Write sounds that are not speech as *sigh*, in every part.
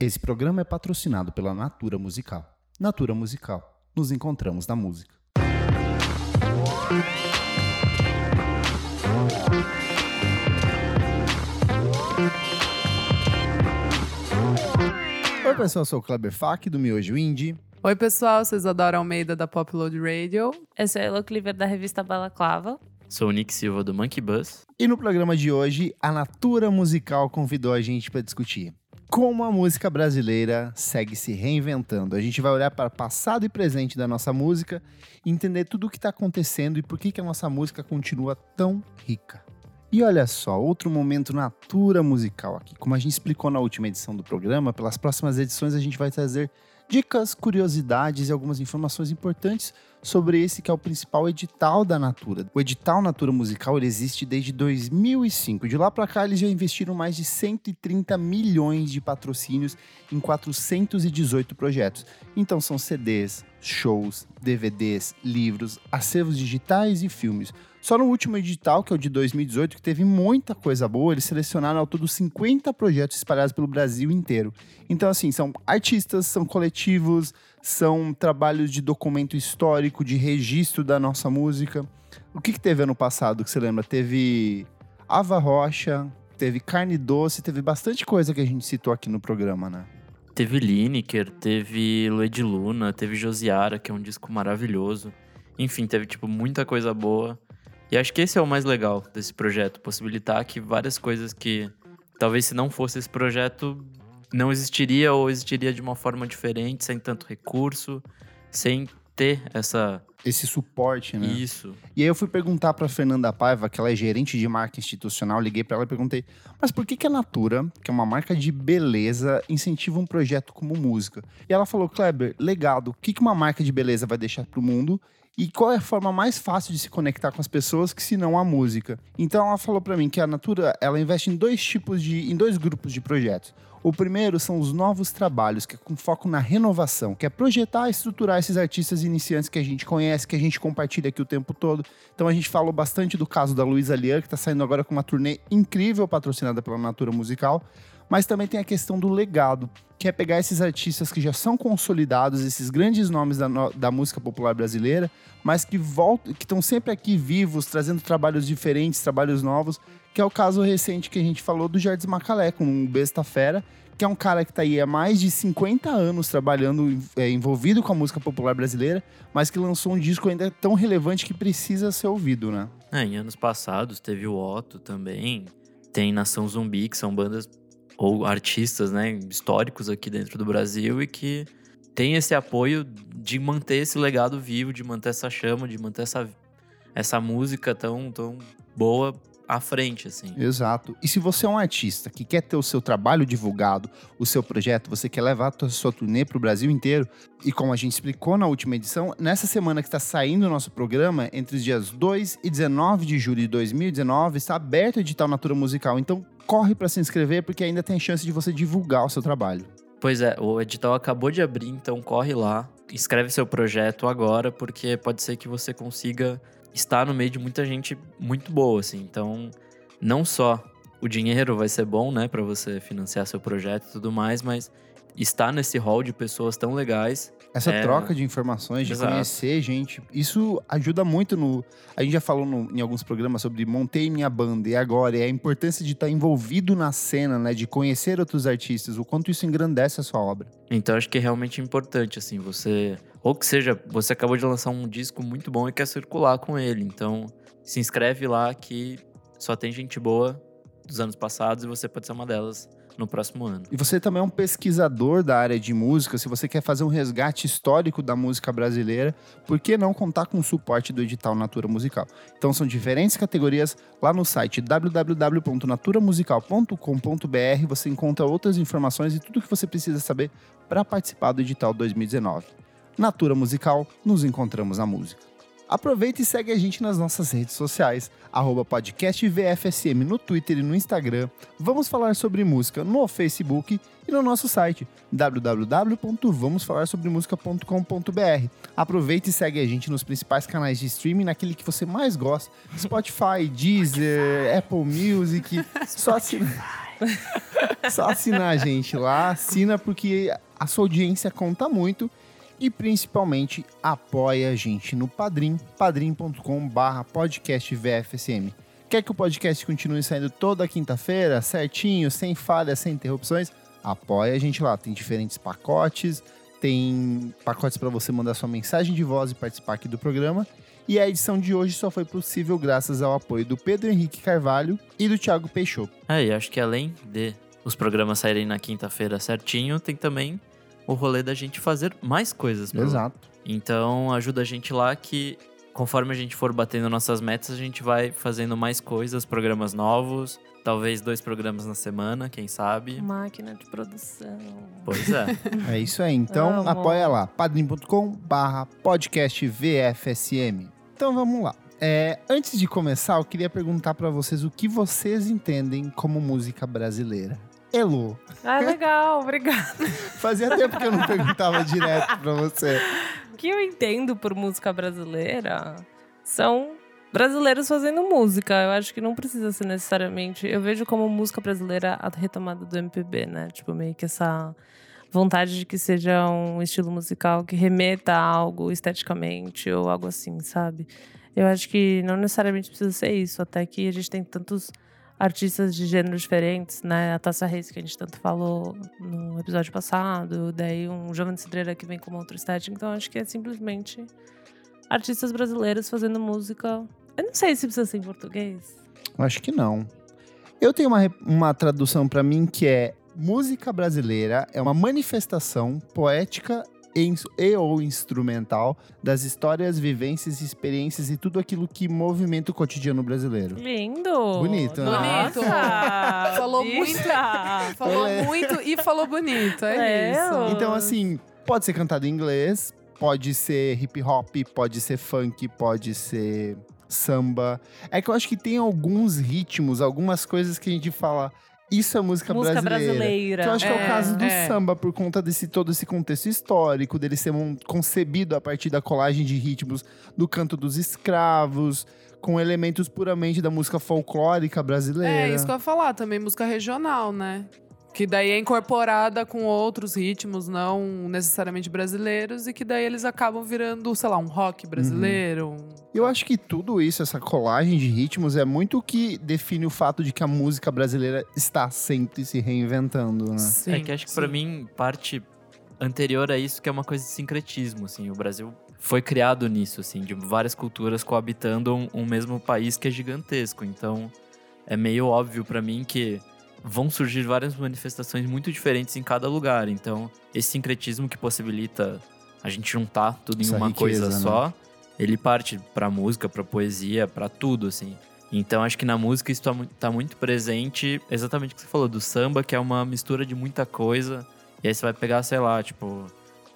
Esse programa é patrocinado pela Natura Musical. Natura Musical. Nos encontramos na música. Oi, pessoal, eu sou o Kleber Fak, do Miojo Indie. Oi, pessoal, vocês adoram Almeida da Popload Radio. Eu sou a Elo Cleaver da revista Balaclava. Sou o Nick Silva do Monkey Bus. E no programa de hoje, a Natura Musical convidou a gente para discutir como a música brasileira segue se reinventando. A gente vai olhar para passado e presente da nossa música, entender tudo o que está acontecendo e por que, que a nossa música continua tão rica. E olha só, outro momento natura musical aqui. Como a gente explicou na última edição do programa, pelas próximas edições a gente vai trazer dicas, curiosidades e algumas informações importantes sobre esse que é o principal edital da Natura. O edital Natura Musical ele existe desde 2005. De lá para cá eles já investiram mais de 130 milhões de patrocínios em 418 projetos. Então são CDs, shows, DVDs, livros, acervos digitais e filmes. Só no último edital, que é o de 2018, que teve muita coisa boa, eles selecionaram ao todo 50 projetos espalhados pelo Brasil inteiro. Então, assim, são artistas, são coletivos, são trabalhos de documento histórico, de registro da nossa música. O que, que teve ano passado que você lembra? Teve Ava Rocha, teve Carne Doce, teve bastante coisa que a gente citou aqui no programa, né? Teve Lineker, teve Lued Luna, teve Josiara, que é um disco maravilhoso. Enfim, teve, tipo, muita coisa boa. E acho que esse é o mais legal desse projeto, possibilitar que várias coisas que talvez se não fosse esse projeto não existiria ou existiria de uma forma diferente, sem tanto recurso, sem ter essa esse suporte, né? Isso. E aí eu fui perguntar para Fernanda Paiva, que ela é gerente de marca institucional, liguei para ela e perguntei: "Mas por que que a Natura, que é uma marca de beleza, incentiva um projeto como música?" E ela falou: "Kleber, legado, o que que uma marca de beleza vai deixar pro mundo e qual é a forma mais fácil de se conectar com as pessoas que se não a música. Então ela falou para mim que a Natura, ela investe em dois tipos de em dois grupos de projetos. O primeiro são os novos trabalhos, que é com foco na renovação, que é projetar e estruturar esses artistas iniciantes que a gente conhece, que a gente compartilha aqui o tempo todo. Então a gente falou bastante do caso da Luísa Lian, que está saindo agora com uma turnê incrível patrocinada pela Natura Musical mas também tem a questão do legado, que é pegar esses artistas que já são consolidados, esses grandes nomes da, da música popular brasileira, mas que voltam, que estão sempre aqui vivos, trazendo trabalhos diferentes, trabalhos novos, que é o caso recente que a gente falou do Jardim Macalé, com o Besta Fera, que é um cara que está aí há mais de 50 anos trabalhando, é, envolvido com a música popular brasileira, mas que lançou um disco ainda tão relevante que precisa ser ouvido, né? É, em anos passados teve o Otto também, tem Nação Zumbi, que são bandas ou artistas, né, históricos aqui dentro do Brasil e que tem esse apoio de manter esse legado vivo, de manter essa chama, de manter essa, essa música tão, tão boa à frente, assim. Exato. E se você é um artista que quer ter o seu trabalho divulgado, o seu projeto, você quer levar a sua turnê para o Brasil inteiro, e como a gente explicou na última edição, nessa semana que está saindo o nosso programa, entre os dias 2 e 19 de julho de 2019, está aberto o edital Natura Musical. Então, corre para se inscrever porque ainda tem chance de você divulgar o seu trabalho. Pois é, o edital acabou de abrir, então corre lá, escreve seu projeto agora, porque pode ser que você consiga estar no meio de muita gente muito boa, assim. Então, não só o dinheiro vai ser bom, né, para você financiar seu projeto e tudo mais, mas estar nesse hall de pessoas tão legais essa é, troca de informações, de exato. conhecer gente, isso ajuda muito no. A gente já falou no, em alguns programas sobre montei minha banda e agora, e a importância de estar envolvido na cena, né? De conhecer outros artistas, o quanto isso engrandece a sua obra. Então acho que é realmente importante, assim, você. Ou que seja, você acabou de lançar um disco muito bom e quer circular com ele. Então, se inscreve lá que só tem gente boa dos anos passados e você pode ser uma delas no próximo ano. E você também é um pesquisador da área de música. Se você quer fazer um resgate histórico da música brasileira, por que não contar com o suporte do edital Natura Musical? Então são diferentes categorias lá no site www.naturamusical.com.br. Você encontra outras informações e tudo o que você precisa saber para participar do edital 2019. Natura Musical, nos encontramos na música. Aproveita e segue a gente nas nossas redes sociais, arroba podcastvfsm no Twitter e no Instagram. Vamos falar sobre música no Facebook e no nosso site www.vamosfalarsobremusica.com.br. Aproveita e segue a gente nos principais canais de streaming, naquele que você mais gosta: Spotify, Deezer, Apple Music. Só assina. *laughs* Só assinar a gente lá, assina porque a sua audiência conta muito e principalmente apoia a gente no Padrim, padrim.com barra podcast VFSM. Quer que o podcast continue saindo toda quinta-feira, certinho, sem falhas, sem interrupções? Apoia a gente lá, tem diferentes pacotes, tem pacotes para você mandar sua mensagem de voz e participar aqui do programa. E a edição de hoje só foi possível graças ao apoio do Pedro Henrique Carvalho e do Thiago Peixoto. É, e acho que além de os programas saírem na quinta-feira certinho, tem também o rolê da gente fazer mais coisas. pro- Exato. Então ajuda a gente lá que conforme a gente for batendo nossas metas, a gente vai fazendo mais coisas, programas novos, talvez dois programas na semana, quem sabe. Máquina de produção. Pois é. *laughs* É isso aí. Então Amo. apoia lá, padrim.com barra podcast VFSM. Então vamos lá. É, antes de começar, eu queria perguntar para vocês o que vocês entendem como música brasileira. Elo, Ah, legal, obrigada. *laughs* fazia tempo que eu não perguntava direto pra você. O que eu entendo por música brasileira são brasileiros fazendo música. Eu acho que não precisa ser necessariamente. Eu vejo como música brasileira a retomada do MPB, né? Tipo, meio que essa vontade de que seja um estilo musical que remeta a algo esteticamente ou algo assim, sabe? Eu acho que não necessariamente precisa ser isso, até que a gente tem tantos artistas de gêneros diferentes, né? A Tassa Reis, que a gente tanto falou no episódio passado, daí um Jovem Cidreira que vem com uma outra estética. Então, acho que é simplesmente artistas brasileiros fazendo música. Eu não sei se precisa ser em português. Acho que não. Eu tenho uma, uma tradução pra mim que é música brasileira é uma manifestação poética e, e ou instrumental das histórias, vivências, experiências e tudo aquilo que movimenta o cotidiano brasileiro. Lindo! Bonito, né? Bonito. Falou muito. *laughs* Falou É. muito e falou bonito. É, É, isso. Então, assim, pode ser cantado em inglês, pode ser hip hop, pode ser funk, pode ser samba. É que eu acho que tem alguns ritmos, algumas coisas que a gente fala. Isso é música, Música brasileira. brasileira. Que eu acho que é o É, caso do é. samba, por conta desse todo esse contexto histórico, dele ser um, concebido a partir da colagem de ritmos do canto dos escravos, com elementos puramente da música folclórica brasileira. É, isso que eu ia falar também, música regional, né? Que daí é incorporada com outros ritmos, não necessariamente brasileiros, e que daí eles acabam virando, sei lá, um rock brasileiro. um- Eu acho que tudo isso, essa colagem de ritmos, é muito o que define o fato de que a música brasileira está sempre se reinventando, né? Sim, é que acho que pra sim. mim, parte anterior a isso que é uma coisa de sincretismo, assim. O Brasil foi criado nisso, assim, de várias culturas coabitando um, um mesmo país que é gigantesco. Então, é meio óbvio pra mim que vão surgir várias manifestações muito diferentes em cada lugar. Então, esse sincretismo que possibilita a gente juntar tudo em Essa uma riqueza, coisa né? só, ele parte pra música, pra poesia, pra tudo, assim. Então acho que na música isso tá, mu- tá muito presente, exatamente o que você falou, do samba, que é uma mistura de muita coisa. E aí você vai pegar, sei lá, tipo,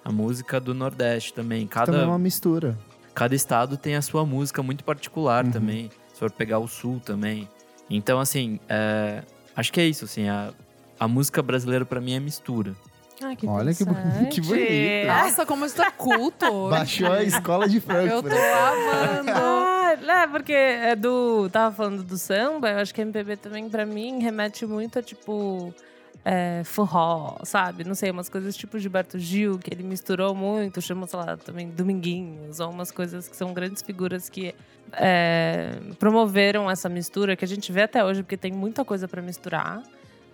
a música do Nordeste também. Cada, Também é uma mistura. cada estado tem a sua música muito particular Uhum. também. Se for pegar o sul também. Então, assim, é, acho que é isso, assim, a, a música brasileira pra mim é mistura. Ai, que Olha que bo- interessante. que bonito. Nossa, como está culto hoje. Baixou a escola de Eu Frankfurt. tô amando. Ah, é, porque é do. Tava falando do samba, eu acho que MPB também, pra mim, remete muito a tipo. É, forró, sabe? Não sei, umas coisas tipo Gilberto Gil, que ele misturou muito, chamou, sei lá, também Dominguinhos, ou umas coisas que são grandes figuras que é, promoveram essa mistura, que a gente vê até hoje, porque tem muita coisa pra misturar.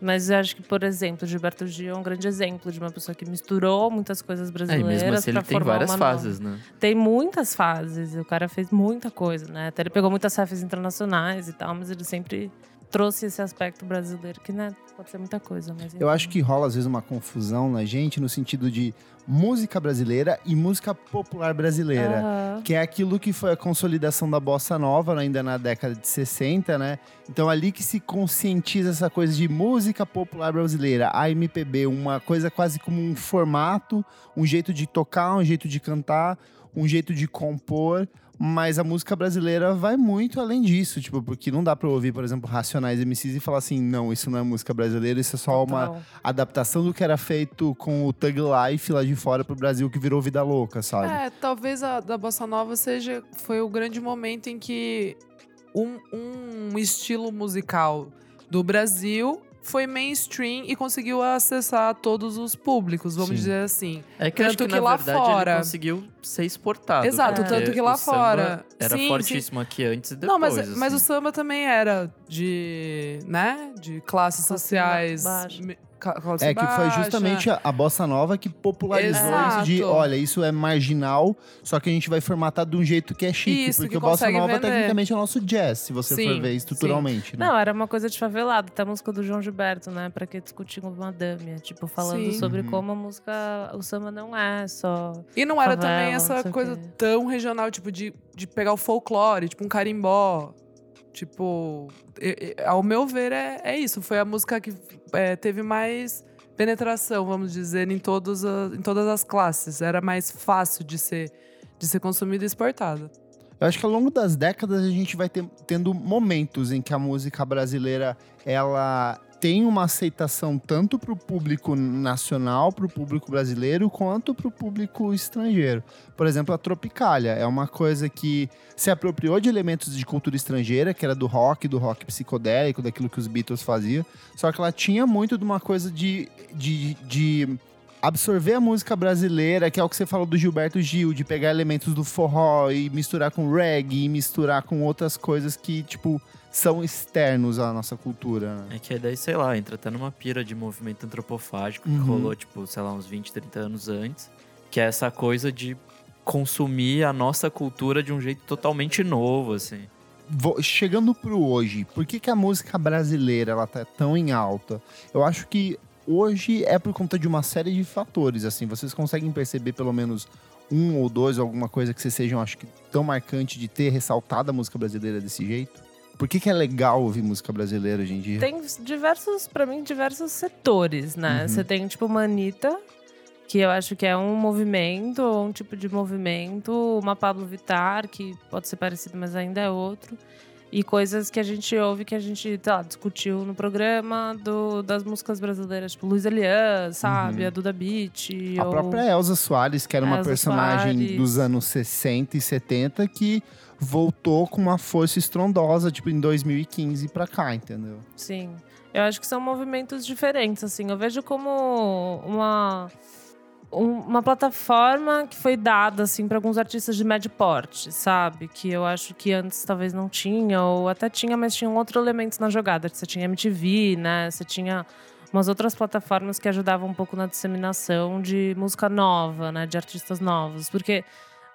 Mas eu acho que, por exemplo, Gilberto Gil é um grande exemplo de uma pessoa que misturou muitas coisas É, brasileiras mesmo assim ele tem várias uma nova. fases, né? Tem muitas fases, o cara fez muita coisa, né? Até ele pegou muitas refs internacionais e tal, mas ele sempre trouxe esse aspecto brasileiro, que, né, pode ser muita coisa, mas... Eu acho que rola às vezes uma confusão na gente no sentido de música brasileira e música popular brasileira. Aham. Que é aquilo que foi a consolidação da bossa nova, né, ainda na década de 60, né? Então ali que se conscientiza essa coisa de música popular brasileira, a MPB, uma coisa quase como um formato, um jeito de tocar, um jeito de cantar, um jeito de compor. Mas a música brasileira vai muito além disso, tipo, porque não dá pra ouvir, por exemplo, Racionais MCs e falar assim, não, isso não é música brasileira, isso é só uma Total. adaptação do que era feito com o Thug Life lá de fora pro Brasil, que virou Vida Louca, sabe? É, talvez a da Bossa Nova seja foi o grande momento em que um, um estilo musical do Brasil foi mainstream e conseguiu acessar todos os públicos, vamos Sim. dizer assim. É que Tanto que, que na lá verdade fora- ele conseguiu ser exportado. Exato, tanto que lá o samba fora- Era Sim, fortíssimo aqui antes e depois. Não, mas, mas o assim. samba também era de, né, de classes Classe sociais. baixa. Me- ca- classe É que foi baixa. justamente a, a bossa nova que popularizou isso de, Exato. olha, isso é marginal, só que a gente vai formatar de um jeito que é chique, Isso, porque que o bossa nova vender. tecnicamente é o nosso jazz, se você for Sim, ver estruturalmente, né? Não, era uma coisa de favelado. Até a música do João Gilberto, né? Pra que discutir com Madame. é, Tipo, falando Sim. sobre Uhum. como a música, o samba não é só. E não era favela, também essa coisa tão regional, tipo, de, de pegar o folclore, tipo um carimbó. Tipo, ao meu ver, é, é isso. Foi a música que é, teve mais penetração, vamos dizer, em, todos a- em todas as classes. Era mais fácil de ser, de ser consumida e exportada. Eu acho que ao longo das décadas a gente vai ter- tendo momentos em que a música brasileira ela tem uma aceitação tanto para o público nacional, para o público brasileiro, quanto para o público estrangeiro. Por exemplo, a Tropicália é uma coisa que se apropriou de elementos de cultura estrangeira, que era do rock, do rock psicodélico, daquilo que os Beatles faziam, só que ela tinha muito de uma coisa de, de, de absorver a música brasileira, que é o que você falou do Gilberto Gil, de pegar elementos do forró e misturar com reggae, e misturar com outras coisas que, tipo, são externos à nossa cultura. né? É que daí, sei lá, entra até numa pira de movimento antropofágico que Uhum. rolou, tipo, sei lá, uns 20, 30 anos antes. Que é essa coisa de consumir a nossa cultura de um jeito totalmente novo, assim. Vou- chegando pro hoje, por que, que a música brasileira ela tá tão em alta? Eu acho que hoje é por conta de uma série de fatores, assim, vocês conseguem perceber pelo menos um ou dois, alguma coisa que vocês sejam, acho que, tão marcante de ter ressaltado a música brasileira desse jeito? Por que, que é legal ouvir música brasileira hoje em dia? Tem diversos, pra mim, diversos setores, né? Uhum. Você tem, tipo, uma Anitta, que eu acho que é um movimento, ou um tipo de movimento. Uma Pablo Vittar, que pode ser parecido, mas ainda é outro. E coisas que a gente ouve, que a gente, sei lá, discutiu no programa do, das músicas brasileiras. Tipo, Luiz Elian, sabe? Uhum. A Duda Beat. A ou... própria Elza Soares, que era uma Elza personagem Soares. dos anos 60 e 70, que voltou com uma força estrondosa, tipo, em 2015 pra cá, entendeu? Sim. Eu acho que são movimentos diferentes, assim. Eu vejo como uma, um- uma plataforma que foi dada, assim, para alguns artistas de médio porte, sabe? Que eu acho que antes talvez não tinha, ou até tinha, mas tinham outros elementos na jogada. Você tinha MTV, né? Você tinha umas outras plataformas que ajudavam um pouco na disseminação de música nova, né? De artistas novos. Porque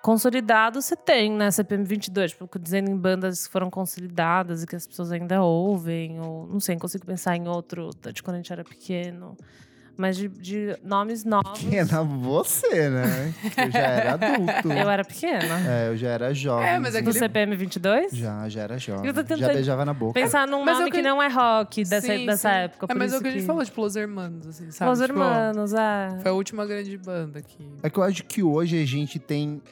consolidado você tem, né? CPM 22, tipo, dizendo em bandas que foram consolidadas e que as pessoas ainda ouvem, ou não sei, não consigo pensar em outro de quando a gente era pequeno. Mas de, de nomes novos. Pequena você, né? Eu já era adulto. Eu era pequena. É, eu já era jovem. É, mas é Do que ele- CPM 22? Já, já era jovem. Eu tô Já tentando beijava na boca. Pensar num Mas é nome que... que- não é rock dessa, Sim, dessa sim. época. É, mas é o que a gente falou, tipo, Los Hermanos, assim, sabe? Os Tipo, Hermanos, é. Foi a última grande banda que... É que eu acho que hoje a gente tem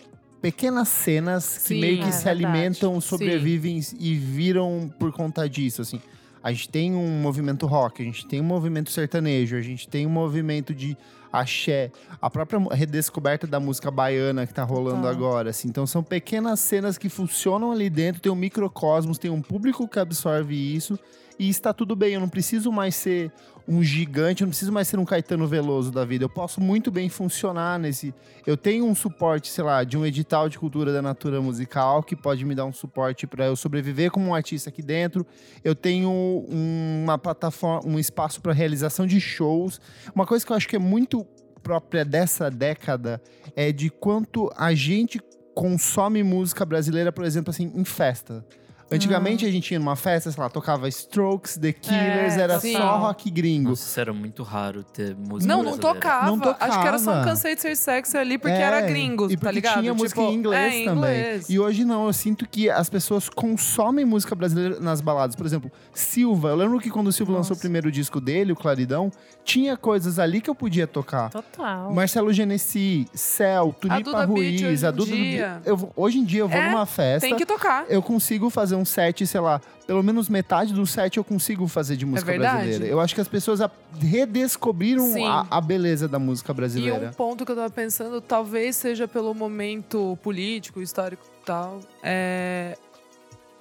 pequenas cenas que Sim, meio que é se verdade. alimentam, Sim. sobrevivem e viram por conta disso, assim. A gente tem um movimento rock, a gente tem um movimento sertanejo, a gente tem um movimento de axé, a própria redescoberta da música baiana que tá rolando agora, assim. Então são pequenas cenas que funcionam ali dentro, tem um microcosmos, tem um público que absorve isso e está tudo bem. Eu não preciso mais ser um gigante, eu não preciso mais ser um Caetano Veloso da vida. Eu posso muito bem funcionar nesse. Eu tenho um suporte, sei lá, de um edital de cultura da Natura Musical que pode me dar um suporte para eu sobreviver como um artista aqui dentro. Eu tenho um- uma plataforma, um espaço para realização de shows. Uma coisa que eu acho que é muito própria dessa década é de quanto a gente consome música brasileira, por exemplo, assim, em festa. Antigamente a gente ia numa festa, sei lá, tocava Strokes, The Killers, É, era sim. só rock gringo. Nossa, isso era muito raro ter música Não, não brasileira. tocava. Não Acho que era só um tocava. Cansei de Ser Sexy ali, porque É, era gringo, e porque tá ligado? tinha música Tipo, em inglês é, em também. inglês. E hoje não, eu sinto que as pessoas consomem música brasileira nas baladas. Por exemplo, Silva. Eu lembro que quando o Silva lançou o primeiro disco dele, o Claridão, tinha coisas ali que eu podia tocar. Total. Marcelo Genesi, Cel, Tulipa Ruiz, hoje a Duda dia. eu, Hoje em dia eu vou É, numa festa, Tem que tocar. eu consigo fazer um set, sei lá, pelo menos metade do set eu consigo fazer de música verdade. brasileira. Eu acho que as pessoas redescobriram a, a beleza da música E brasileira. um ponto que eu tava pensando, talvez seja pelo momento político, histórico e tal, é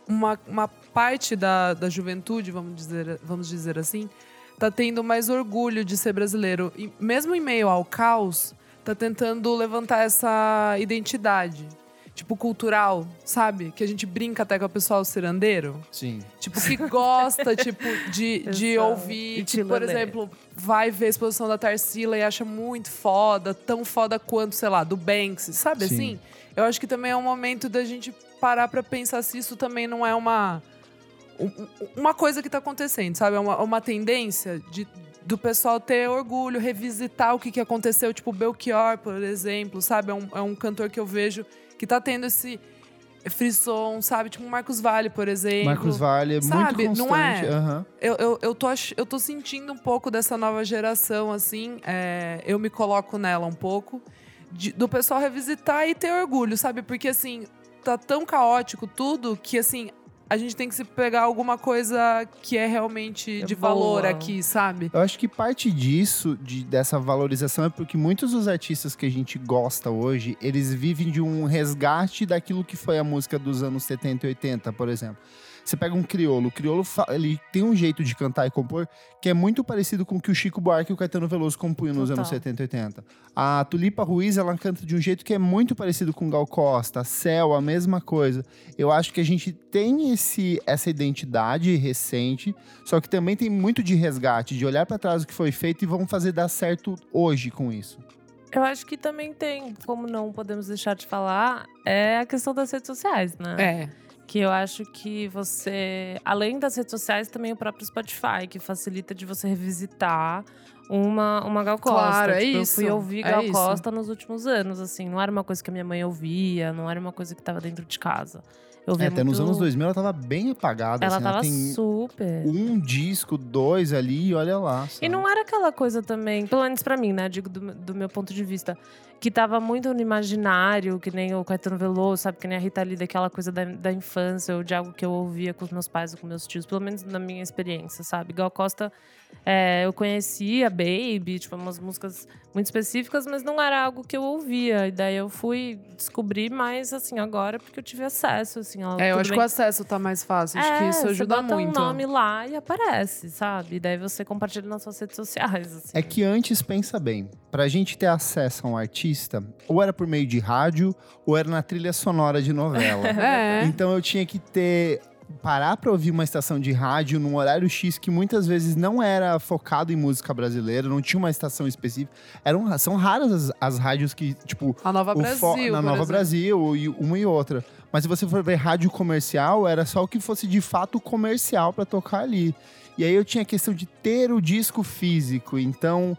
uma, uma parte da, da juventude, vamos dizer, vamos dizer assim, tá tendo mais orgulho de ser brasileiro. E mesmo em meio ao caos, tá tentando levantar essa identidade. Tipo, cultural, sabe? Que a gente brinca até com o pessoal cirandeiro. Sim. Tipo, que gosta, tipo, de, *laughs* de ouvir. Tipo, por exemplo, vai ver a exposição da Tarsila e acha muito foda, tão foda quanto, sei lá, do Banksy, sabe Sim. assim? Eu acho que também é um momento da gente parar pra pensar se isso também não é uma. Um- Uma coisa que tá acontecendo, sabe? É uma, uma tendência de, do pessoal ter orgulho, revisitar o que, que aconteceu, tipo Belchior, por exemplo, sabe? É um, é um cantor que eu vejo que tá tendo esse frisson, sabe? Tipo Marcos Vale, por exemplo. Marcos Vale é Sabe, muito não constante. é? aham. Eu, eu, eu, tô, eu tô sentindo um pouco dessa nova geração, assim. é, eu me coloco nela um pouco. de- do pessoal revisitar e ter orgulho, sabe? Porque, assim, tá tão caótico tudo que, assim, a gente tem que se pegar alguma coisa que é realmente É de valor boa. aqui, sabe? Eu acho que parte disso, de- dessa valorização, é porque muitos dos artistas que a gente gosta hoje, eles vivem de um resgate daquilo que foi a música dos anos 70 e 80, por exemplo. Você pega um criolo, o criolo ele tem um jeito de cantar e compor que é muito parecido com o que o Chico Buarque e o Caetano Veloso compunham nos Total. anos 70 e 80. A Tulipa Ruiz, ela canta de um jeito que é muito parecido com Gal Costa, Céu, a mesma coisa. Eu acho que a gente tem esse, essa identidade recente, só que também tem muito de resgate, de olhar para trás o que foi feito e vamos fazer dar certo hoje com isso. Eu acho que também tem, como não podemos deixar de falar, é a questão das redes sociais, né? É. Que eu acho que você, além das redes sociais, também o próprio Spotify, que facilita de você revisitar uma, uma Gal Costa. Claro, é Tipo, Eu isso, fui ouvir é Gal isso. Costa nos últimos anos, assim. Não era uma coisa que a minha mãe ouvia, não era uma coisa que estava dentro de casa. Eu É, ouvia até nos anos 2000 ela tava bem apagada. Ela assim, tava tem super. um disco, dois ali e olha lá. E sabe? não era aquela coisa também, pelo menos pra mim, né? Digo do, do meu ponto de vista, que tava muito no imaginário, que nem o Caetano Veloso, sabe? Que nem a Rita Lee, daquela coisa da, da infância, ou de algo que eu ouvia com os meus pais ou com meus tios, pelo menos na minha experiência, sabe? Gal Costa, é, eu conhecia Baby, tipo, umas músicas muito específicas, mas não era algo que eu ouvia. E daí eu fui descobrir mais, assim, agora, porque eu tive acesso, assim. ó, É, eu acho bem que o acesso tá mais fácil. Acho que é, isso você ajuda bota muito. um nome lá e aparece, sabe? E daí você compartilha nas suas redes sociais, assim. É que antes, pensa bem, pra gente ter acesso a um artista, ou era por meio de rádio, ou era na trilha sonora de novela. *laughs* É. Então eu tinha que ter. Parar pra ouvir uma estação de rádio num horário X que muitas vezes não era focado em música brasileira, não tinha uma estação específica. Eram, são raras as, as rádios que, tipo, A Nova Brasil. na Nova. Brasil, e uma e outra. Mas se você for ver rádio comercial, era só o que fosse de fato comercial pra tocar ali. E aí eu tinha a questão de ter o disco físico. Então,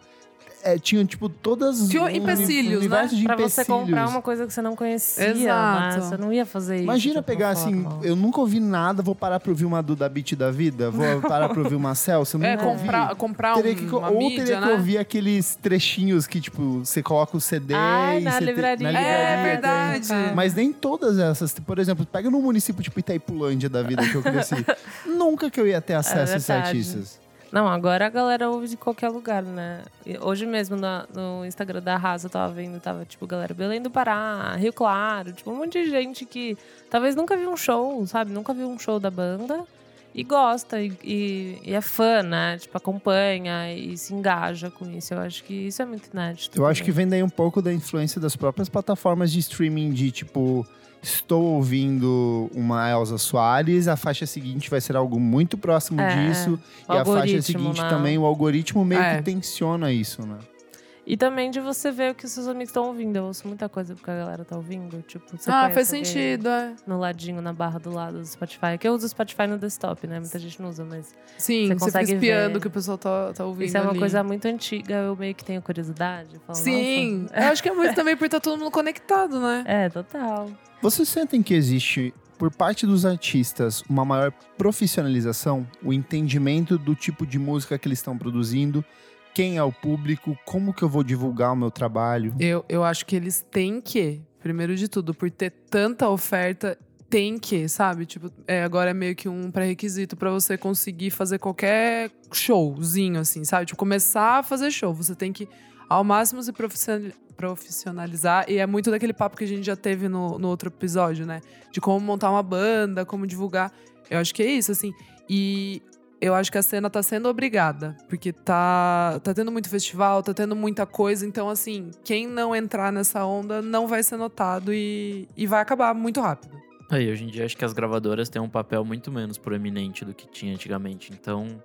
é, tinha, tipo, todas. Tinha um empecilhos, uni- universo de Pra você comprar empecilhos. uma coisa que você não conhecia, Exato. né? Você não ia fazer isso. Imagina de pegar assim, forma. eu nunca ouvi nada, vou parar pra ouvir uma Duda Beat da vida, vou parar pra ouvir uma Celso, eu É, nunca ouvi. comprar, comprar Teria um, que, uma ou mídia, teria que né? ouvir aqueles trechinhos que, tipo, você coloca o CD Ai, e na livraria. na livraria É tem. verdade. Mas nem todas essas. Por exemplo, pega no município tipo Itaipulândia da vida que eu cresci. *laughs* Nunca que eu ia ter acesso a esses verdade. artistas. Não, agora a galera ouve de qualquer lugar, né? Hoje mesmo na- no Instagram da Arrasa eu tava vendo, tava tipo, galera, Belém do Pará, Rio Claro, tipo, um monte de gente que talvez nunca viu um show, sabe? Nunca viu um show da banda e gosta e, e- e é fã, né? Tipo, acompanha e se engaja com isso. Eu acho que isso é muito inédito. Eu acho que também. vem daí um pouco da influência das próprias plataformas de streaming de tipo. Estou ouvindo uma Elza Soares, a faixa seguinte vai ser algo muito próximo É, disso. E a faixa seguinte né? também, o algoritmo meio É. que tensiona isso, né? E também de você ver o que os seus amigos estão ouvindo. Eu ouço muita coisa porque a galera tá ouvindo. Tipo, você Ah, faz sentido, é. No ladinho, na barra do lado do Spotify. Que eu uso o Spotify no desktop, né? Muita gente não usa, mas Sim, Você você, consegue fica espiando o que o pessoal tá, tá ouvindo isso é uma ali. coisa muito antiga. Eu meio que tenho curiosidade. falo, Sim, eu acho que é muito também por estar todo mundo conectado, né? *laughs* É, total. Vocês sentem que existe, por parte dos artistas, uma maior profissionalização? O entendimento do tipo de música que eles estão produzindo? Quem é o público? Como que eu vou divulgar o meu trabalho? Eu, eu acho que eles têm que, primeiro de tudo, por ter tanta oferta, tem que, sabe? Tipo, é, agora é meio que um pré-requisito pra você conseguir fazer qualquer showzinho, assim, sabe? Tipo, começar a fazer show. Você tem que, ao máximo, se profissional- profissionalizar. E é muito daquele papo que a gente já teve no, no outro episódio, né? De como montar uma banda, como divulgar. Eu acho que é isso, assim. E eu acho que a cena tá sendo obrigada. Porque tá, tá tendo muito festival, tá tendo muita coisa. Então, assim, quem não entrar nessa onda não vai ser notado e, e vai acabar muito rápido. Aí, hoje em dia, acho que as gravadoras têm um papel muito menos proeminente do que tinha antigamente. Então,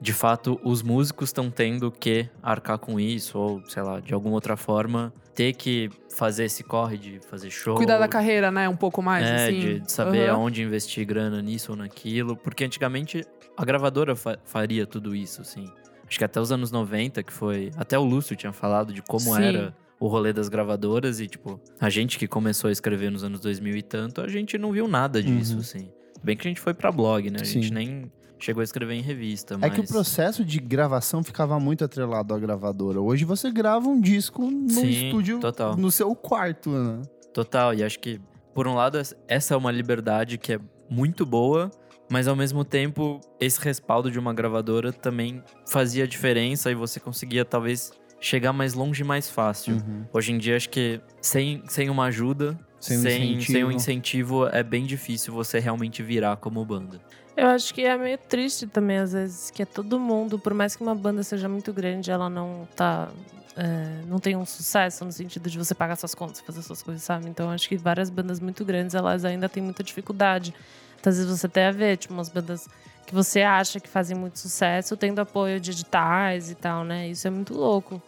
de fato, os músicos estão tendo que arcar com isso, ou, sei lá, de alguma outra forma, ter que fazer esse corre de fazer show. Cuidar da carreira, né? Um pouco mais, é, assim. de, de saber Aham. aonde investir grana nisso ou naquilo. Porque antigamente a gravadora fa- faria tudo isso, assim. Acho que até os anos 90, que foi. Até o Lúcio tinha falado de como Sim. era o rolê das gravadoras. E, tipo, a gente que começou a escrever nos anos 2000 e tanto, a gente não viu nada disso, Uhum. assim. Bem que a gente foi pra blog, né? A gente Sim. nem chegou a escrever em revista. É Mas... que o processo de gravação ficava muito atrelado à gravadora. Hoje você grava um disco no Sim, estúdio, total. no seu quarto, né? Total, e acho que, por um lado, es- essa é uma liberdade que é muito boa, mas ao mesmo tempo, esse respaldo de uma gravadora também fazia diferença e você conseguia, talvez, chegar mais longe mais fácil. Uhum. Hoje em dia, acho que sem, sem uma ajuda, Sem um sem, incentivo. sem um incentivo, é bem difícil você realmente virar como banda. Eu acho que é meio triste também, às vezes, que é todo mundo, por mais que uma banda seja muito grande, ela não tá. é, não tem um sucesso no sentido de você pagar suas contas, fazer suas coisas, sabe? Então acho que várias bandas muito grandes, elas ainda têm muita dificuldade. Então, às vezes você até vê, tipo, umas bandas que você acha que fazem muito sucesso, tendo apoio de editais e tal, né? Isso é muito louco.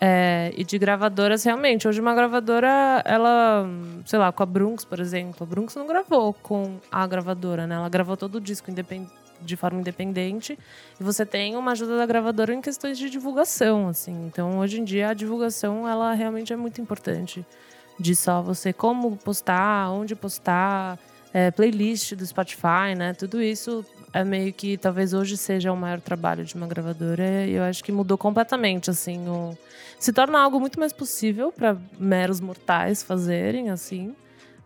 É, e de gravadoras, realmente. Hoje uma gravadora, ela, sei lá, com a Brunx, por exemplo. A Brunx não gravou com a gravadora, né? Ela gravou todo o disco de forma independente. E você tem uma ajuda da gravadora em questões de divulgação, assim. Então, hoje em dia, a divulgação, ela realmente é muito importante. De só você como postar, onde postar, é, playlist do Spotify, né? Tudo isso é meio que talvez hoje seja o maior trabalho de uma gravadora. E eu acho que mudou completamente, assim, o se torna algo muito mais possível para meros mortais fazerem, assim.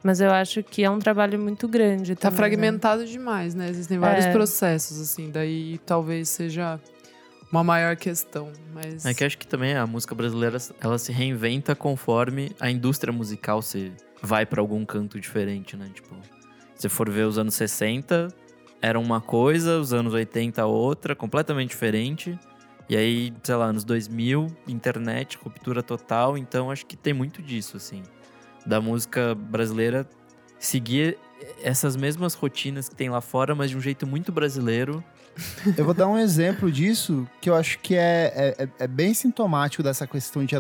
Mas eu acho que é um trabalho muito grande. Tá também, né? fragmentado demais, né? Existem vários É. processos, assim. Daí talvez seja uma maior questão. Mas. É que acho que também a música brasileira ela se reinventa conforme a indústria musical se vai pra algum canto diferente, né? Tipo, se for ver os anos 60, era uma coisa, os anos 80 outra, completamente diferente. E aí, sei lá, anos 2000, internet, ruptura total. Então acho que tem muito disso, assim. Da música brasileira seguir essas mesmas rotinas que tem lá fora, mas de um jeito muito brasileiro. *laughs* Eu vou dar um exemplo disso que eu acho que é, é, é- é bem sintomático dessa questão de,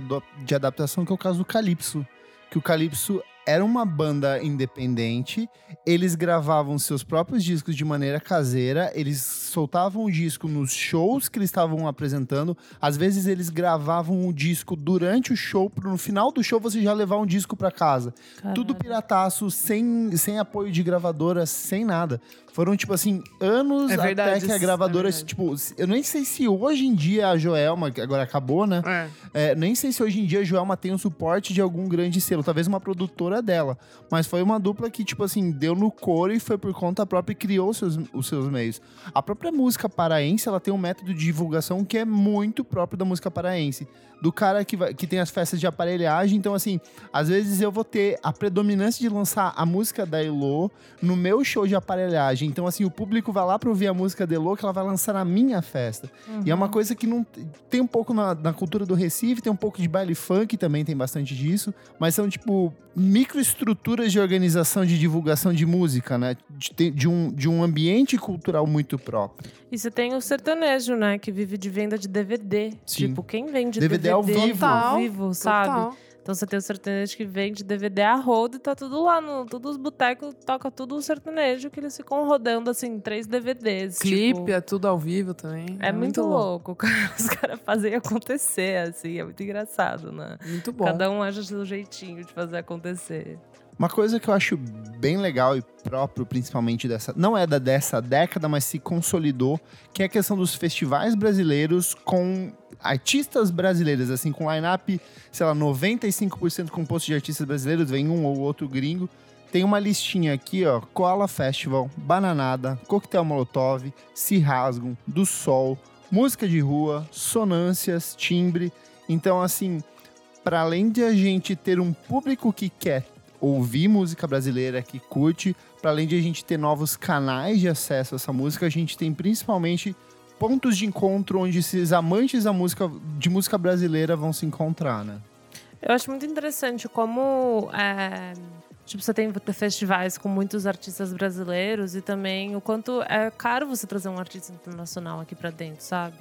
de adaptação, que é o caso do Calypso. Que o Calypso era uma banda independente, eles gravavam seus próprios discos de maneira caseira, eles soltavam o disco nos shows que eles estavam apresentando, às vezes eles gravavam o disco durante o show, no final do show você já levar um disco pra casa. Caralho. Tudo pirataço, sem, sem apoio de gravadora, sem nada. Foram, tipo assim, anos É verdade, até que a é gravadora, verdade. tipo, eu nem sei se hoje em dia a Joelma, que agora acabou, né? É. É, nem sei se hoje em dia a Joelma tem o suporte de algum grande selo, talvez uma produtora dela. Mas foi uma dupla que, tipo assim, deu no couro e foi por conta própria e criou os seus, os seus meios. A própria música paraense, ela tem um método de divulgação que é muito próprio da música paraense. Do cara que, vai- que tem as festas de aparelhagem. Então, assim, às vezes eu vou ter a predominância de lançar a música da Elo no meu show de aparelhagem. Então, assim, o público vai lá pra ouvir a música da Elo que ela vai lançar na minha festa. E é uma coisa que não tem um pouco na, na cultura do Recife, tem um pouco de baile funk também, tem bastante disso, mas são tipo microestruturas de organização de divulgação de música, né? De, de um, de um ambiente cultural muito próprio. E você tem o sertanejo, né? Que vive de venda de DVD. Sim. Tipo, quem vende DVD DVD, ao vivo. ao vivo, sabe? Total. Então você tem o sertanejo que vende DVD a rodo e tá tudo lá no. Todos os botecos toca tudo o sertanejo que eles ficam rodando assim, três DVDs. Clipe, tipo, é tudo ao vivo também. é, muito louco. *laughs* cara. Os caras fazem acontecer, assim, é muito engraçado, né? Muito bom. Cada um acha o seu jeitinho de fazer acontecer. Uma coisa que eu acho bem legal e próprio, principalmente dessa. Não é da dessa década, mas se consolidou, que é a questão dos festivais brasileiros com artistas brasileiros, assim, com line-up, sei lá, 95% composto de artistas brasileiros, vem um ou outro gringo. Tem uma listinha aqui, ó: Koala Festival, Bananada, Coquetel Molotov, Se Rasgam, Do Sol, Música de Rua, Sonâncias, Timbre. Então, assim, para além de a gente ter um público que quer ouvir música brasileira, que curte, para além de a gente ter novos canais de acesso a essa música, a gente tem principalmente pontos de encontro onde esses amantes da música, de música brasileira vão se encontrar, né? Eu acho muito interessante como é, tipo, você tem festivais com muitos artistas brasileiros e também o quanto é caro você trazer um artista internacional aqui para dentro, sabe?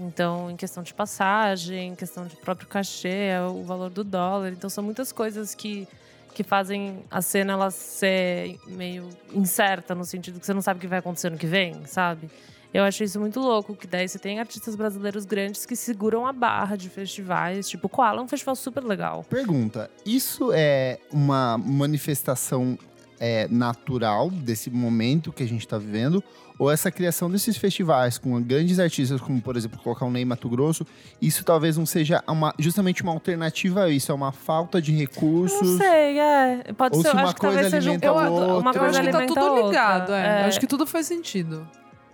Então, em questão de passagem, em questão de próprio cachê, é o valor do dólar. Então, são muitas coisas que, que fazem a cena ela ser meio incerta, no sentido que você não sabe o que vai acontecer no que vem, sabe? Eu acho isso muito louco, que daí você tem artistas brasileiros grandes que seguram a barra de festivais. Tipo, o Koala é um festival super legal. Pergunta: isso é uma manifestação é, natural desse momento que a gente está vivendo? Ou essa criação desses festivais com grandes artistas, como por exemplo colocar o Ney Mato Grosso, isso talvez não seja uma, justamente uma alternativa a isso, é uma falta de recursos? Não sei, é. Pode Ou ser, se eu uma acho que coisa talvez seja um outra. uma Eu coisa acho que tá tudo ligado, é. É. Eu acho que tudo faz sentido.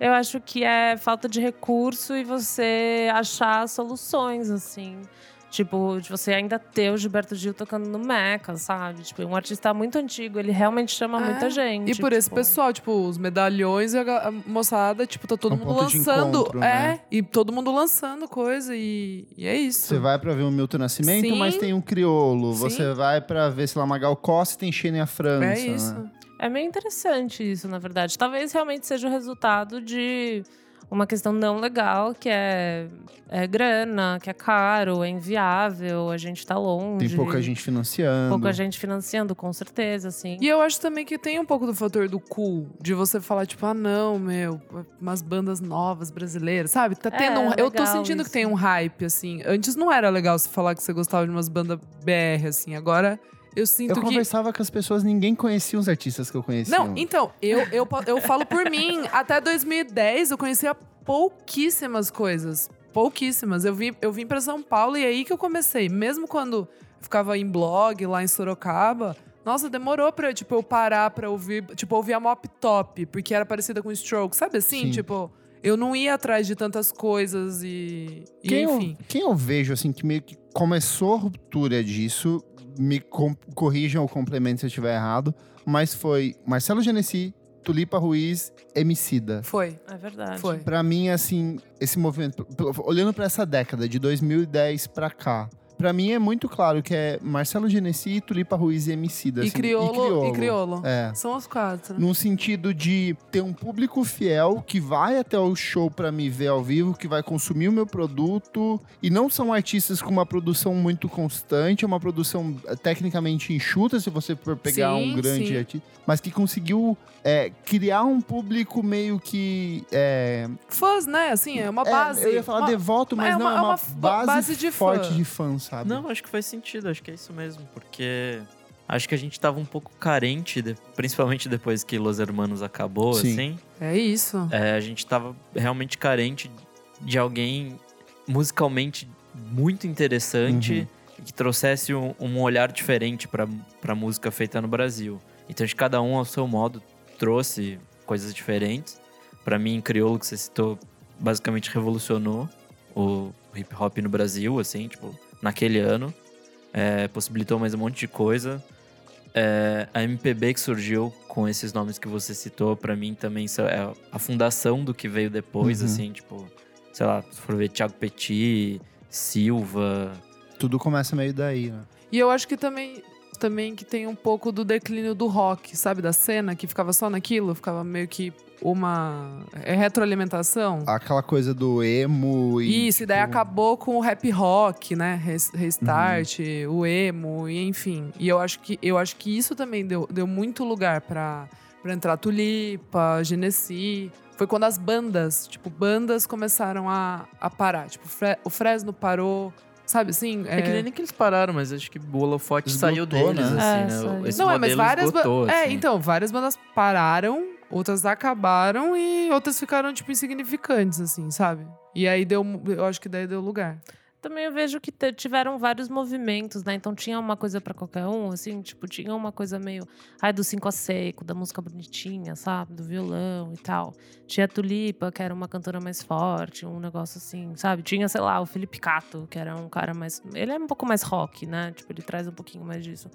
Eu acho que é falta de recurso e você achar soluções, assim. Tipo, de você ainda ter o Gilberto Gil tocando no Meca, sabe? Tipo, um artista muito antigo, ele realmente chama É. muita gente. E por esse tipo. pessoal, tipo, os medalhões e a moçada, tipo, tá todo É um mundo lançando. encontro, é, né? e todo mundo lançando coisa e, e é isso. Você vai pra ver o Milton Nascimento, Sim. mas tem um criolo. Sim. Você vai pra ver, sei lá, Magal Costa e tem Xênia França. É isso. né? É meio interessante isso, na verdade. Talvez realmente seja o resultado de uma questão não legal, que é, é grana, que é caro, é inviável, a gente tá longe. Tem pouca gente financiando. Pouca gente financiando, com certeza, assim. E eu acho também que tem um pouco do fator do cool, de você falar, tipo, ah, não, meu, umas bandas novas brasileiras, sabe? Tá É, tendo um, Eu tô sentindo isso. que tem um hype, assim. Antes não era legal você falar que você gostava de umas bandas BR, assim. Agora eu sinto Eu que. conversava com as pessoas, ninguém conhecia os artistas que eu conhecia. Não, então, eu, eu, eu falo por mim. *laughs* Até 2010 eu conhecia pouquíssimas coisas. Pouquíssimas. Eu vim, eu vim pra São Paulo e é aí que eu comecei. Mesmo quando eu ficava em blog lá em Sorocaba, nossa, demorou pra tipo, eu parar pra ouvir, tipo, ouvir a Mop Top, porque era parecida com Stroke, sabe assim? Sim. Tipo, eu não ia atrás de tantas coisas e, e Quem eu, enfim. quem eu vejo, assim, que meio que começou a ruptura disso, me corrijam ou complementem se eu estiver errado, mas foi Marcelo Genesi, Tulipa Ruiz, Emicida. Foi, É verdade. foi. Pra mim, assim, esse movimento, olhando pra essa década, de 2010 pra cá, pra mim é muito claro que é Marcelo Genesi, Tulipa Ruiz e Emicida. E, assim, criolo, e criolo. É. São os quatro. Num sentido de ter um público fiel que vai até o show pra me ver ao vivo, que vai consumir o meu produto. E não são artistas com uma produção muito constante, é uma produção eh, tecnicamente enxuta, se você for pegar Sim, um grande sim. artista. Mas que conseguiu é, criar um público meio que. É, Fãs, né? Assim, é uma é, base. eu ia falar uma- devoto, mas é não, uma- é é uma, uma base, base de forte fã. de fãs, sabe? Não, acho que faz sentido, acho que é isso mesmo, porque acho que a gente tava um pouco carente, de- principalmente depois que Los Hermanos acabou, Sim. assim. É isso. É, a gente tava realmente carente de alguém musicalmente muito interessante e que trouxesse um, um olhar diferente pra, pra música feita no Brasil. Então, de cada um ao seu modo trouxe coisas diferentes. Pra mim, Criolo, que você citou, basicamente revolucionou o hip hop no Brasil, assim, tipo, naquele ano. É, possibilitou mais um monte de coisa. É, a MPB que surgiu com esses nomes que você citou, pra mim também é a fundação do que veio depois, Uhum. assim, tipo, sei lá, se for ver Thiago Petit, Silva. Tudo começa meio daí, né? E eu acho que também, também que tem um pouco do declínio do rock, sabe? Da cena, que ficava só naquilo, ficava meio que uma é retroalimentação. Aquela coisa do emo e. Isso, e daí tipo, acabou com o rap rock, né? Res- Restart, o emo, e enfim. E eu acho que, eu acho que isso também deu, deu muito lugar pra, pra entrar Tulipa, Genesi. Foi quando as bandas, tipo, bandas começaram a, a parar. Tipo, o Fresno parou, sabe assim? É, que nem que eles pararam, mas acho que o holofote Esgotou, saiu deles, né? assim, É, né? saiu. Esse Não, é, mas várias ba- esgotou, É, assim. então, várias bandas pararam, outras acabaram e outras ficaram, tipo, insignificantes, assim, sabe? E aí deu. Eu acho que daí deu lugar. Também eu vejo que tiveram vários movimentos, né? Então tinha uma coisa pra qualquer um, assim, tipo, tinha uma coisa meio. Ai, do cinco a seco, da música bonitinha, sabe? Do violão e tal. Tinha a Tulipa, que era uma cantora mais forte, um negócio assim, sabe? Tinha, sei lá, o Felipe Cato, que era um cara mais. Ele é um pouco mais rock, né? Tipo, ele traz um pouquinho mais disso.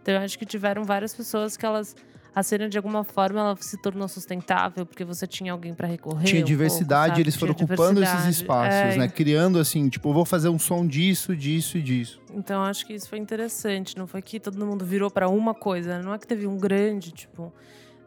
Então eu acho que tiveram várias pessoas que elas a cena de alguma forma ela se tornou sustentável porque você tinha alguém para recorrer. Tinha um diversidade, pouco, eles foram Tinha ocupando esses espaços, É, né? Criando assim, tipo, vou fazer um som disso, disso e disso. Então acho que isso foi interessante. Não foi que todo mundo virou para uma coisa. Não é que teve um grande, tipo.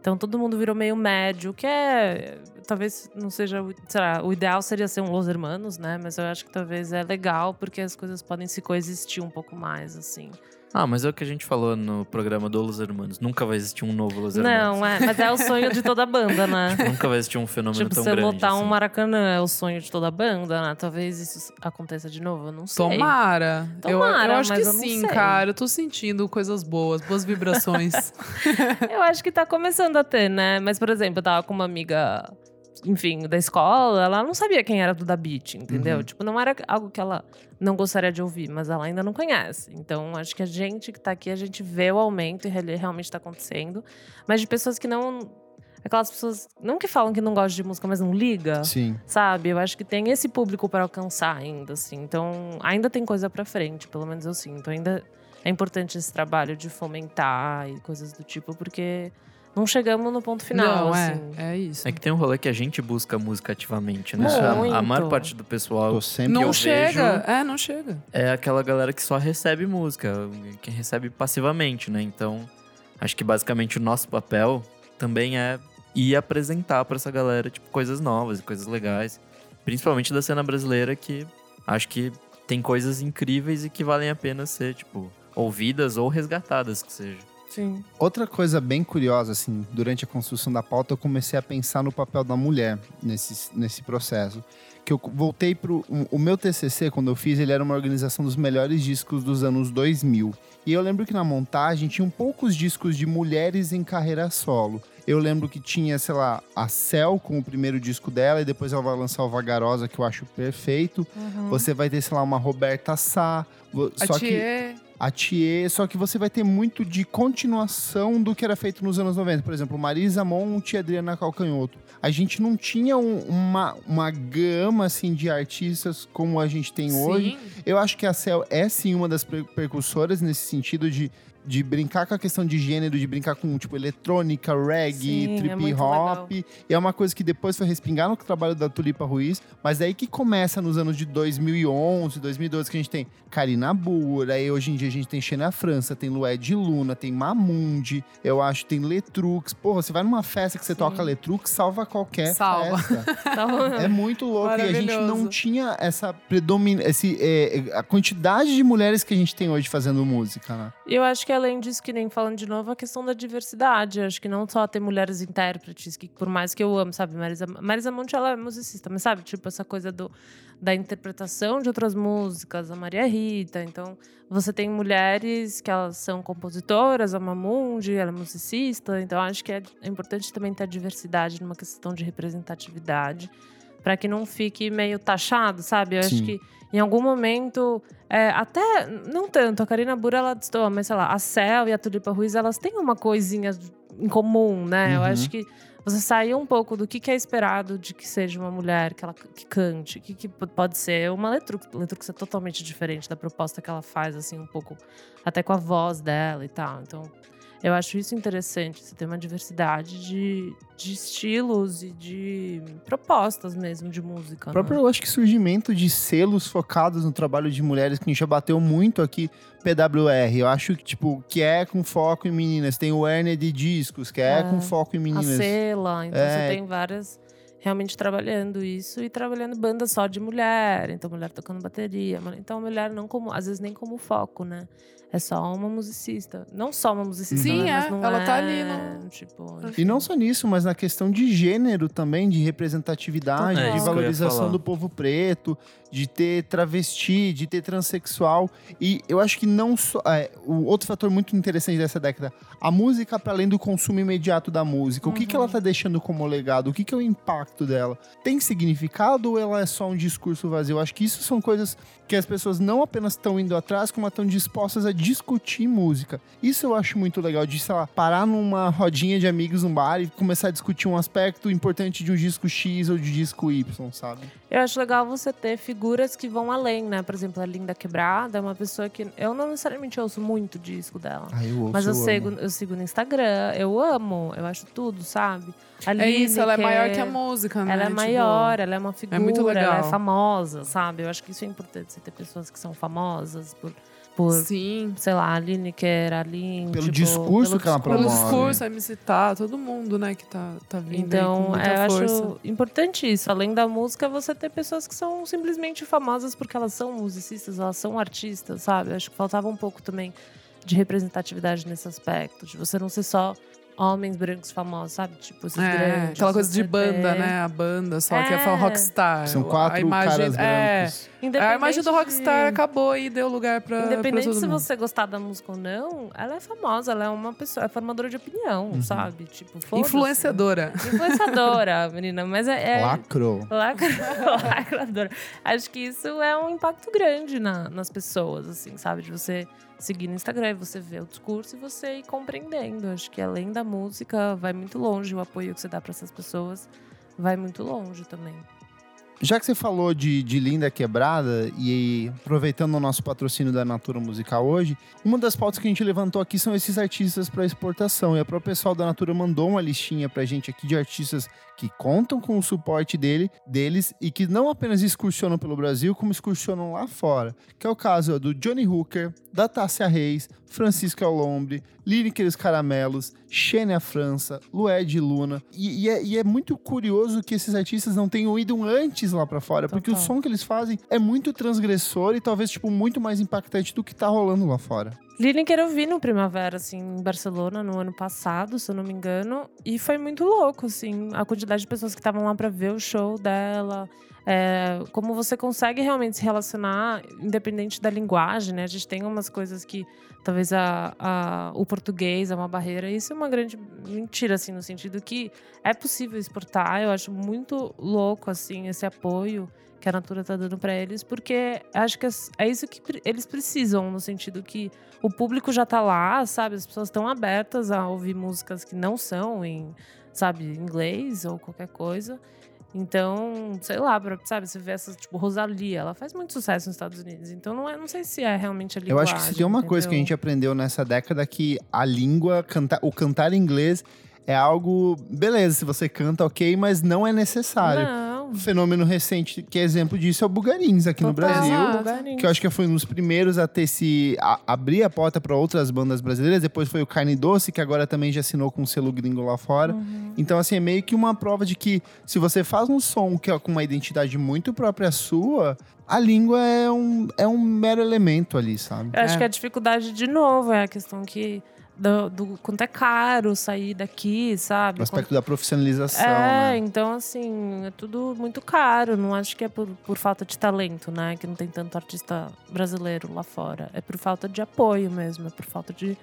Então todo mundo virou meio médio, que é. Talvez não seja. lá, o ideal seria ser um Los Hermanos, né? Mas eu acho que talvez é legal, porque as coisas podem se coexistir um pouco mais, assim. Ah, mas é o que a gente falou no programa do Los Hermanos. Nunca vai existir um novo Los Hermanos. Não, é. Mas é o sonho de toda banda, né? *laughs* Nunca vai existir um fenômeno Tipo, tão você grande. lotar um assim. Maracanã é o sonho de toda banda, né? Talvez isso aconteça de novo, eu não sei. Tomara. Eu- eu, Tomara, acho que eu sim, sei. cara. Eu tô sentindo coisas boas, boas vibrações. *laughs* Eu acho que tá começando a ter, né? Mas, por exemplo, eu tava com uma amiga, enfim, da escola, ela não sabia quem era Duda Beat, entendeu? Uhum. Tipo, não era algo que ela não gostaria de ouvir, mas ela ainda não conhece. Então, acho que a gente que tá aqui, a gente vê o aumento e ele realmente tá acontecendo. Mas de pessoas que não. Aquelas pessoas, não que falam que não gostam de música, mas não liga. Sim. Sabe? Eu acho que tem esse público para alcançar ainda, assim. Então, ainda tem coisa para frente, pelo menos eu sinto. Ainda é importante esse trabalho de fomentar e coisas do tipo, porque não chegamos no ponto final, não, assim. é. É isso. É que tem um rolê que a gente busca música ativamente, né? Muito. A, a maior parte do pessoal Tô sempre não eu chega. vejo- É, não chega. é aquela galera que só recebe música, que recebe passivamente, né? Então, acho que basicamente o nosso papel também é ir apresentar pra essa galera, tipo, coisas novas e coisas legais. Principalmente da cena brasileira, que acho que tem coisas incríveis e que valem a pena ser, tipo, ouvidas ou resgatadas, que seja. Sim. Outra coisa bem curiosa, assim, durante a construção da pauta, eu comecei a pensar no papel da mulher nesse, nesse processo. Que eu voltei pro. o- O meu TCC, quando eu fiz, ele era uma organização dos melhores discos dos anos 2000. E eu lembro que na montagem tinham poucos discos de mulheres em carreira solo. Eu lembro que tinha, sei lá, a Cell com o primeiro disco dela, e depois ela vai lançar o Vagarosa, que eu acho perfeito. Você vai ter, sei lá, uma Roberta Sá. A Só que Thier, a Thier, só que você vai ter muito de continuação do que era feito nos anos 90. Por exemplo, Marisa Monte e Adriana Calcanhoto. A gente não tinha um- uma, uma gama, assim, de artistas como a gente tem hoje. sim. Eu acho que a Cell é, sim, uma das pre- percursoras nesse sentido de, de brincar com a questão de gênero, de brincar com, tipo, eletrônica, reggae, Sim, é trip muito hop. E é uma coisa que depois foi respingar no trabalho da Tulipa Ruiz, mas daí que começa nos anos de 2011, 2012, que a gente tem Karina Burr, aí hoje em dia a gente tem Xena França, tem Lued Luna, tem Mamundi, eu acho que tem Letrux. Porra, você vai numa festa que você Sim. toca Letrux, salva qualquer Salva. festa. *laughs* Então, É muito louco e a gente não tinha essa predominância, a quantidade de mulheres que a gente tem hoje fazendo música, né? Eu acho que além disso, que nem falando de novo, a questão da diversidade. Eu acho que não só ter mulheres intérpretes, que por mais que eu amo, sabe, Marisa, Marisa Monte, ela é musicista, mas sabe, tipo, essa coisa do, da interpretação de outras músicas, a Maria Rita. Então, você tem mulheres que elas são compositoras, a Mamundi, ela é musicista. Então, acho que é, importante também ter a diversidade numa questão de representatividade, para que não fique meio taxado, sabe? Eu Sim. acho que em algum momento é, até, não tanto, a Karina Bura, ela destoa, mas sei lá, a Cel e a Tulipa Ruiz, elas têm uma coisinha em comum, né? Eu Uhum. acho que você sair um pouco do que, que é esperado de que seja uma mulher que ela que cante, o que, que pode ser uma Letrux. Letrux é totalmente diferente da proposta que ela faz, assim, um pouco, até com a voz dela e tal. Então, eu acho isso interessante, você ter uma diversidade de, de estilos e de propostas mesmo de música. O né? próprio, eu acho que surgimento de selos focados no trabalho de mulheres, que a gente já bateu muito aqui, PWR. Eu acho que, tipo, que é com foco em meninas. Tem o Ernie de discos, que é, É. com foco em a meninas. Sela, então É. você tem várias realmente trabalhando isso e trabalhando banda só de mulher, então mulher tocando bateria, então mulher não como, às vezes nem como foco, né? É só uma musicista, não só uma musicista, Sim, né? Mas é, não ela tá é, ali no- tipo, E não só nisso, mas na questão de gênero também, de representatividade, Total. É de ia valorização do povo preto, de ter travesti, de ter transexual. E eu acho que não só. é, o outro fator muito interessante dessa década, a música para além do consumo imediato da música. O que, que ela tá deixando como legado? O que, que é o impacto dela? Tem significado ou ela é só um discurso vazio? Eu acho que isso são coisas que as pessoas não apenas estão indo atrás, como estão dispostas a discutir música. Isso eu acho muito legal, de, sei lá, parar numa rodinha de amigos num bar e começar a discutir um aspecto importante de um disco X ou de disco Y, sabe? Eu acho legal você ter figuras que vão além, né? Por exemplo, a Linda Quebrada é uma pessoa que. Eu não necessariamente ouço muito o disco dela. Ah, eu ouço, Mas eu, eu sigo, amo. eu sigo no Instagram, eu amo, eu acho tudo, sabe? A É isso, ela é maior que a música, né? Ela é Tipo, maior, ela é uma figura, muito ela é famosa, sabe? Eu acho que isso é importante, você ter pessoas que são famosas por, por Sim. sei lá, a Lineker, a Lin, Pelo tipo, discurso pelo que ela Pelo promove. discurso, a MC tá, todo mundo, né, que tá, tá vindo aí com Então, muita é, eu força. acho importante isso. Além da música, você ter pessoas que são simplesmente famosas porque elas são musicistas, elas são artistas, sabe? Eu acho que faltava um pouco também de representatividade nesse aspecto, de você não ser só homens brancos famosos, sabe? Tipo, esses É, grandes. aquela coisa de banda, ter- né? A banda só, que é É. rockstar. São a quatro imagem, caras é, brancos. A imagem do rockstar de- acabou e deu lugar pra, pra Independente todo se mundo. você gostar da música ou não, ela é famosa, ela é uma pessoa, é formadora de opinião, Uhum. sabe? Tipo, foda-se. Influenciadora. Influenciadora, *laughs* menina, mas é. é Lacrou. Lacra- *laughs* Lacradora. Acho que isso é um impacto grande na- nas pessoas, assim, sabe? De você seguir no Instagram você ver o discurso e você ir compreendendo. Acho que além da música, vai muito longe o apoio que você dá para essas pessoas. Vai muito longe também. Já que você falou de, de Linda Quebrada e aproveitando o nosso patrocínio da Natura Musical hoje, uma das pautas que a gente levantou aqui são esses artistas para exportação. E a própria pessoal da Natura mandou uma listinha pra gente aqui de artistas que contam com o suporte dele, deles e que não apenas excursionam pelo Brasil, como excursionam lá fora. Que é o caso do Johnny Hooker, da Tássia Reis, Francisca Alombre, Lineker os Caramelos, Xênia França, Lued Luna. E, e é, e é muito curioso que esses artistas não tenham ido antes lá pra fora, porque o Total. som que eles fazem é muito transgressor e talvez, tipo, muito mais impactante do que tá rolando lá fora. Lineker eu vi no Primavera, assim, em Barcelona, no ano passado, se eu não me engano. E foi muito louco, assim, a quantidade de pessoas que estavam lá pra ver o show dela. É, como você consegue realmente se relacionar, independente da linguagem, né? A gente tem umas coisas que talvez a, a- o português é uma barreira. Isso é uma grande mentira, assim, no sentido que é possível exportar. Eu acho muito louco, assim, esse apoio que a Natura tá dando para eles, porque acho que é- é isso que eles precisam, no sentido que o público já tá lá, sabe? As pessoas estão abertas a ouvir músicas que não são em, sabe, inglês ou qualquer coisa. Então, sei lá, sabe, você vê essa, tipo, Rosalia, ela faz muito sucesso nos Estados Unidos. Então, não, é, não sei se é realmente a Eu linguagem. acho que se tem uma coisa que a gente entendeu? aprendeu nessa década que a língua, canta, o cantar em inglês é algo. Beleza, se você canta, ok, mas não é necessário. Não. Um fenômeno recente que é exemplo disso é o Bugarins aqui no Total, Brasil. Exato. lugarinho. Que eu acho que foi um dos primeiros a ter se. a- abrir a porta para outras bandas brasileiras. Depois foi o Carne Doce, que agora também já assinou com o selo gringo lá fora. Uhum. Então, assim, é meio que uma prova de que se você faz um som que é com uma identidade muito própria sua, a língua é um, é um mero elemento ali, sabe? Eu acho É. que a dificuldade, de novo, é a questão que. Do, do quanto é caro sair daqui, sabe? O aspecto da profissionalização, É, né? então assim, é tudo muito caro. Não acho que é por, por falta de talento, né? Que não tem tanto artista brasileiro lá fora. É por falta de apoio mesmo, é por falta de,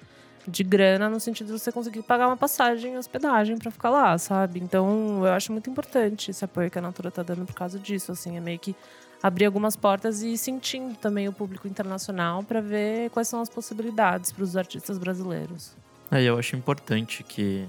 de grana, no sentido de você conseguir pagar uma passagem e hospedagem pra ficar lá, sabe? Então eu acho muito importante esse apoio que a Natura tá dando por causa disso. Assim, é meio que abrir algumas portas e ir sentindo também o público internacional pra ver quais são as possibilidades para os artistas brasileiros. Aí eu acho importante que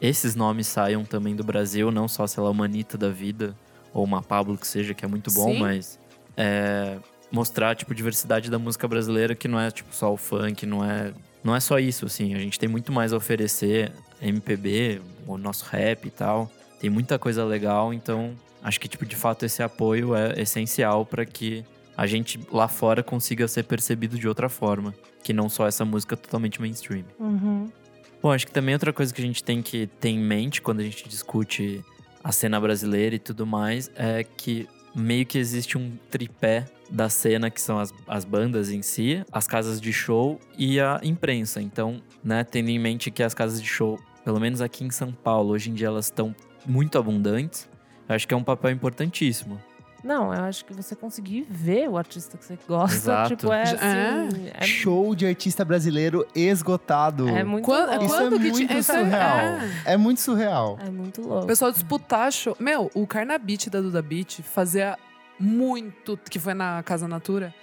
esses nomes saiam também do Brasil, não só, sei lá, uma Anitta da vida, ou uma Pablo que seja, que é muito bom, Sim. mas é, mostrar, tipo, diversidade da música brasileira, que não é, tipo, só o funk, não é, não é só isso, assim. A gente tem muito mais a oferecer, MPB, o nosso rap e tal. Tem muita coisa legal, então acho que, tipo, de fato, esse apoio é essencial para que a gente lá fora consiga ser percebido de outra forma, que não só essa música totalmente mainstream. Uhum. Bom, acho que também outra coisa que a gente tem que ter em mente quando a gente discute a cena brasileira e tudo mais é que meio que existe um tripé da cena que são as, as bandas em si, as casas de show e a imprensa. Então, né, tendo em mente que as casas de show, pelo menos aqui em São Paulo, hoje em dia elas estão muito abundantes, eu acho que é um papel importantíssimo. Não, eu acho que você conseguir ver o artista que você gosta, Exato. tipo, é Já- assim. É, Show de artista brasileiro esgotado. é muito Quando, louco. Isso quando é que muito isso é- surreal. é. É muito surreal. É muito O louco. pessoal disputar show. Meu, o Carnabit da Duda Beat fazia muito, que foi na Casa Natura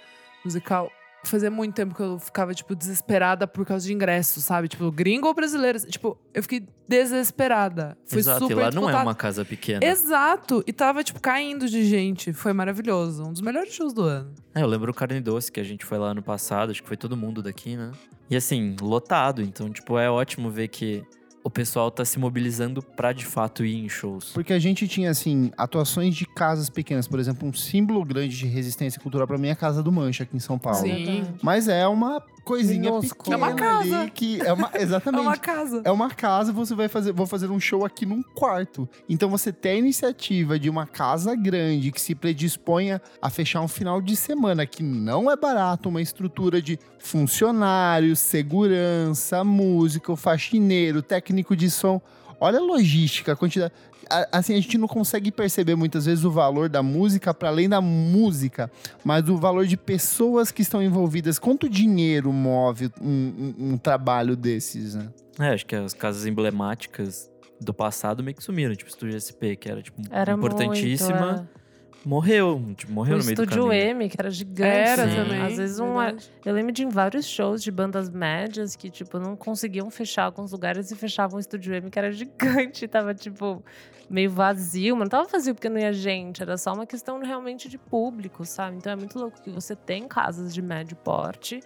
musical, Fazia muito tempo que eu ficava, tipo, desesperada por causa de ingressos, sabe? Tipo, gringo ou brasileiro? Tipo, eu fiquei desesperada. Foi Exato, super e lá não é uma casa pequena. Exato! E tava, tipo, caindo de gente. Foi maravilhoso. Um dos melhores shows do ano. É, eu lembro o Carne Doce, que a gente foi lá no passado, acho que foi todo mundo daqui, né? E assim, lotado. Então, tipo, é ótimo ver que o pessoal tá se mobilizando pra de fato ir em shows. Porque a gente tinha, assim, atuações de casas pequenas. Por exemplo, um símbolo grande de resistência cultural pra mim é a Casa do Mancha, aqui em São Paulo. Sim. Mas é uma coisinha Minúsculo. pequena É uma casa. ali que é uma É *laughs* exatamente. uma casa. É uma casa, você vai fazer, vou fazer um show aqui num quarto. Então você tem a iniciativa de uma casa grande que se predisponha a fechar um final de semana que não é barato, uma estrutura de funcionários, segurança, músico, faxineiro, técnico de som. Olha a logística, a quantidade. A- Assim, a gente não consegue perceber muitas vezes o valor da música para além da música, mas o valor de pessoas que estão envolvidas. Quanto dinheiro move um, um- um trabalho desses, né? É, acho que as casas emblemáticas do passado meio que sumiram. Tipo, o Estúdio SP, que era, tipo, Era importantíssima. Muito, é. Morreu, tipo, morreu o no meio do Estúdio caminho. M, que era gigante. Era Sim. também. Às vezes um. verdade. Eu lembro de em vários shows de bandas médias que, tipo, não conseguiam fechar alguns lugares e fechavam o Estúdio M, que era gigante. *laughs* Tava, tipo, meio vazio. Mas não tava vazio porque não ia gente. Era só uma questão realmente de público, sabe? Então é muito louco que você tem casas de médio porte.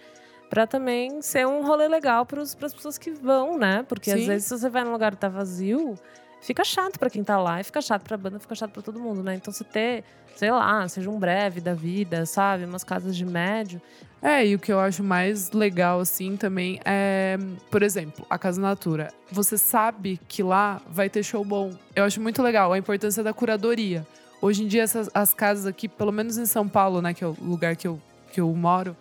Pra também ser um rolê legal pros, pras pessoas que vão, né? Porque às Sim. vezes se você vai num lugar que tá vazio, fica chato pra quem tá lá, e fica chato pra banda, fica chato pra todo mundo, né? Então você ter, sei lá, seja um breve da vida, sabe? Umas casas de médio. É, e o que eu acho mais legal, assim, também é, por exemplo, a Casa Natura. Você sabe que lá vai ter show bom. Eu acho muito legal a importância da curadoria. Hoje em dia, essas, as casas aqui, pelo menos em São Paulo, né, que é o lugar que eu, que eu moro,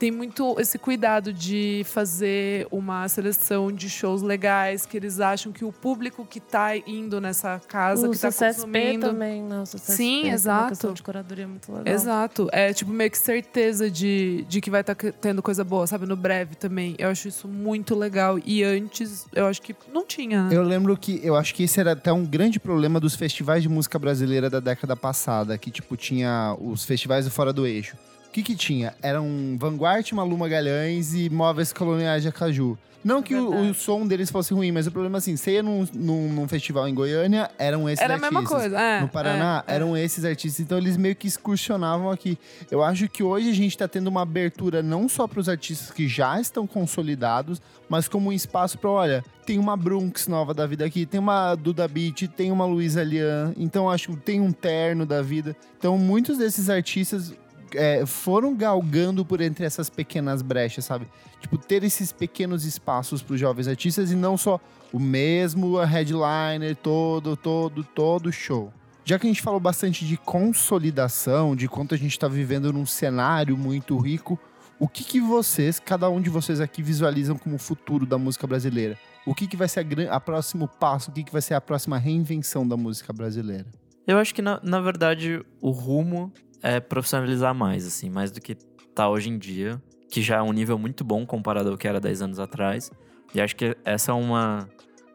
tem muito esse cuidado de fazer uma seleção de shows legais, que eles acham que o público que tá indo nessa casa, o que tá CCSP consumindo... também, né? O Sim, tem exato. Uma questão de curadoria muito legal. Exato. É tipo meio que certeza de, de que vai estar tendo coisa boa, sabe? No breve também. Eu acho isso muito legal. E antes, eu acho que não tinha, né? Eu lembro que eu acho que esse era até um grande problema dos festivais de música brasileira da década passada, que tipo tinha os festivais do fora do eixo. O que que tinha? Eram Vanguard, Malu Magalhães e Móveis Coloniais de Acaju. Não que o, o som deles fosse ruim, mas o problema assim, você ia num, num, num festival em Goiânia, eram esses Era a artistas. mesma coisa. É, no Paraná é, é. eram esses artistas, então eles meio que excursionavam aqui. Eu acho que hoje a gente está tendo uma abertura não só para os artistas que já estão consolidados, mas como um espaço para, olha, tem uma Brunx nova da vida aqui, tem uma Duda Beat, tem uma Luísa Lian, então acho que tem um terno da vida. Então muitos desses artistas é, foram galgando por entre essas pequenas brechas, sabe? Tipo, ter esses pequenos espaços para os jovens artistas e não só o mesmo headliner todo, todo, todo show. Já que a gente falou bastante de consolidação, de quanto a gente está vivendo num cenário muito rico, o que, que vocês, cada um de vocês aqui, visualizam como o futuro da música brasileira? O que, que vai ser a, a próximo passo? O que, que vai ser a próxima reinvenção da música brasileira? Eu acho que, na, na verdade, o rumo é profissionalizar mais, assim, mais do que tá hoje em dia, que já é um nível muito bom comparado ao que era 10 anos atrás. E acho que essa é uma,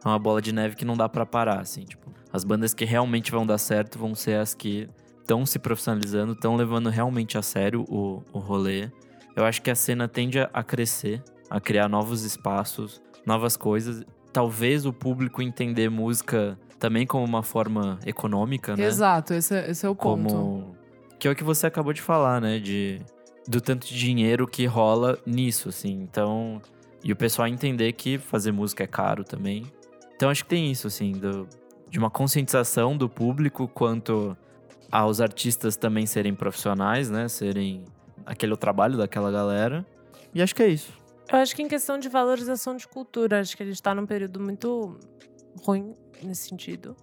é uma bola de neve que não dá pra parar, assim, tipo, as bandas que realmente vão dar certo vão ser as que estão se profissionalizando, estão levando realmente a sério o, o rolê. Eu acho que a cena tende a- crescer, a criar novos espaços, novas coisas. Talvez o público entender música também como uma forma econômica, né? Exato, esse, é- esse é o ponto. Que é o que você acabou de falar, né, de do tanto de dinheiro que rola nisso, assim. Então, e o pessoal entender que fazer música é caro também. Então, acho que tem isso, assim, do, de uma conscientização do público quanto aos artistas também serem profissionais, né, serem aquele trabalho daquela galera. E acho que é isso. Eu acho que em questão de valorização de cultura, acho que a gente tá num período muito ruim nesse sentido.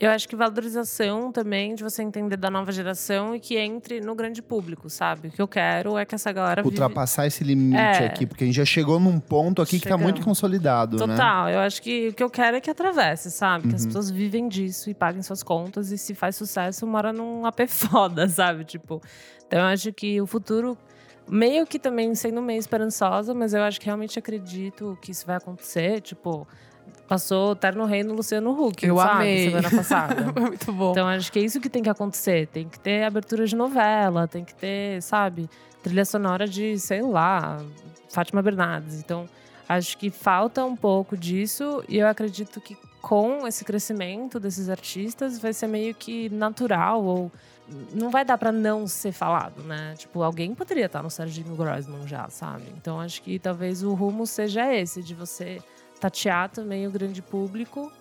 Eu acho que valorização também de você entender da nova geração e que entre no grande público, sabe? O que eu quero é que essa galera vive... Ultrapassar esse limite É. aqui, porque a gente já chegou num ponto aqui que tá Chegamos. muito consolidado, né? Total, eu acho que o que eu quero é que atravesse, sabe? Que as Uhum. pessoas vivem disso e paguem suas contas e se faz sucesso, mora num AP foda, *laughs* sabe? Tipo, então eu acho que o futuro, meio que também sendo meio esperançosa, mas eu acho que realmente acredito que isso vai acontecer, tipo. Passou Terno Rei no Luciano Huck, Eu sabe? amei. Semana passada. Foi *laughs* muito bom. Então acho que é isso que tem que acontecer. Tem que ter abertura de novela, tem que ter, sabe, trilha sonora de, sei lá, Fátima Bernardes. Então acho que falta um pouco disso e eu acredito que com esse crescimento desses artistas vai ser meio que natural ou não vai dar pra não ser falado, né? Tipo, alguém poderia estar no Serginho Grossman já, sabe? Então acho que talvez o rumo seja esse, de você tatear também o grande público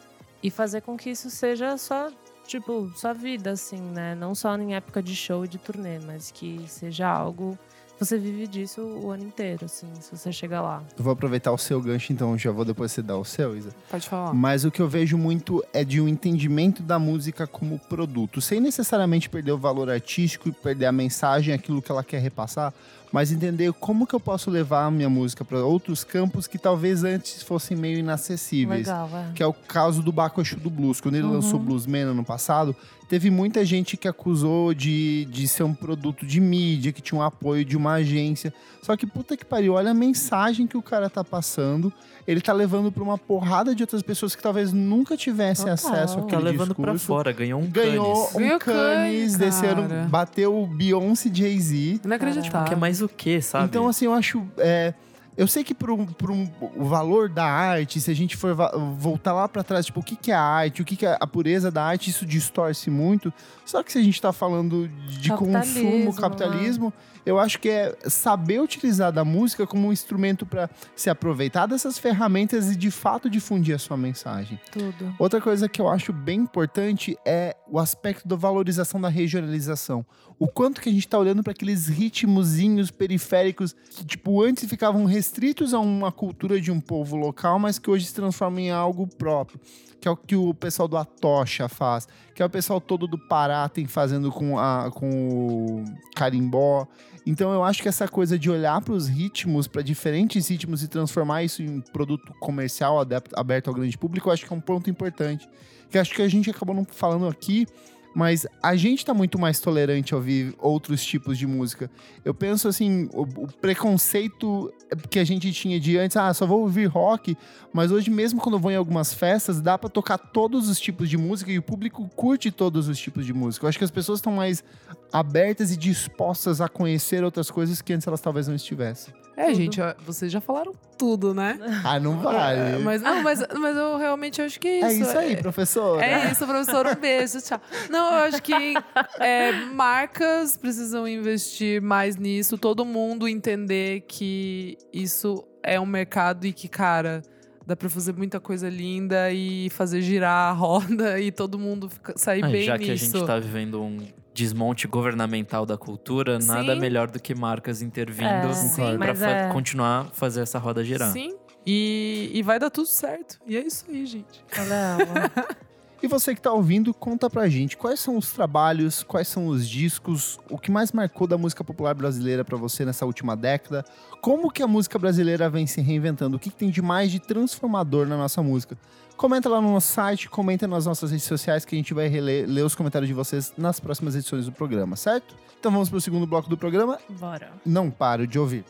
e fazer com que isso seja só, tipo, sua vida, assim, né? Não só em época de show e de turnê, mas que seja algo. Você vive disso o ano inteiro, assim, se você chega lá. Eu vou aproveitar o seu gancho, então já vou depois você dar o seu, Isa. Pode falar. Mas o que eu vejo muito é de um entendimento da música como produto, sem necessariamente perder o valor artístico e perder a mensagem, aquilo que ela quer repassar, mas entender como que eu posso levar a minha música para outros campos que talvez antes fossem meio inacessíveis. Legal, é. Que é o caso do Baco Exu do Blues. Quando ele lançou Bluesman ano passado, teve muita gente que acusou de, de ser um produto de mídia, que tinha um apoio de uma agência. Só que puta que pariu, olha a mensagem que o cara tá passando. Ele tá levando pra uma porrada de outras pessoas que talvez nunca tivessem Total. acesso Tá Tá àquele levando pra discurso. fora, ganhou um Ganhou Cannes. um Ganhou Cannes, desceram, bateu Beyoncé Jay-Z. Inacreditável. Que é mais o quê, sabe? Então, assim, eu acho. é, eu sei que por um, um- o valor da arte, se a gente for voltar lá pra trás, tipo, o que, que é a arte, o que, que é a pureza da arte, isso distorce muito. Só que se a gente tá falando de Capitalismo, consumo, capitalismo, eu acho que é saber utilizar da música como um instrumento pra se aproveitar dessas ferramentas e de fato difundir a sua mensagem. Tudo. Outra coisa que eu acho bem importante é o aspecto da valorização da regionalização. O quanto que a gente tá olhando para aqueles ritmozinhos periféricos que, tipo, antes ficavam restritos a uma cultura de um povo local, mas que hoje se transformam em algo próprio. Que é o que o pessoal do Atocha faz, que é o pessoal todo do Pará tem fazendo com, a, com o carimbó. Então eu acho que essa coisa de olhar para os ritmos, para diferentes ritmos e transformar isso em produto comercial aberto ao grande público, eu acho que é um ponto importante. Que acho que a gente acabou não falando aqui, mas a gente tá muito mais tolerante a ouvir outros tipos de música. Eu penso assim, o, o preconceito que a gente tinha de antes, ah, só vou ouvir rock, mas hoje mesmo quando eu vou em algumas festas, dá pra tocar todos os tipos de música e o público curte todos os tipos de música. Eu acho que as pessoas estão mais abertas e dispostas a conhecer outras coisas que antes elas talvez não estivessem. É, Tudo. gente, vocês já falaram tudo, né? *laughs* Ah, não vale. É, Mas não, mas, mas eu realmente acho que é é isso. isso aí, professor. É isso, professor. Um beijo, tchau. Não, eu acho que é, marcas precisam investir mais nisso. Todo mundo entender que isso é um mercado e que, cara, dá pra fazer muita coisa linda e fazer girar a roda *laughs* e todo mundo fica- sair Ah, bem já que a nisso. gente tá vivendo um desmonte governamental da cultura, nada Sim. melhor do que marcas intervindo É, mas fa- é- continuar a fazer essa roda girar. Sim. E, e vai dar tudo certo. E é isso aí, gente. *laughs* E você que tá ouvindo, conta pra gente quais são os trabalhos, quais são os discos, o que mais marcou da música popular brasileira pra você nessa última década, como que a música brasileira vem se reinventando, o que, que tem de mais de transformador na nossa música. Comenta lá no nosso site, comenta nas nossas redes sociais que a gente vai reler, ler os comentários de vocês nas próximas edições do programa, certo? Então vamos pro segundo bloco do programa. Bora. Não paro de ouvir.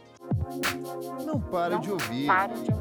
Não paro de ouvir.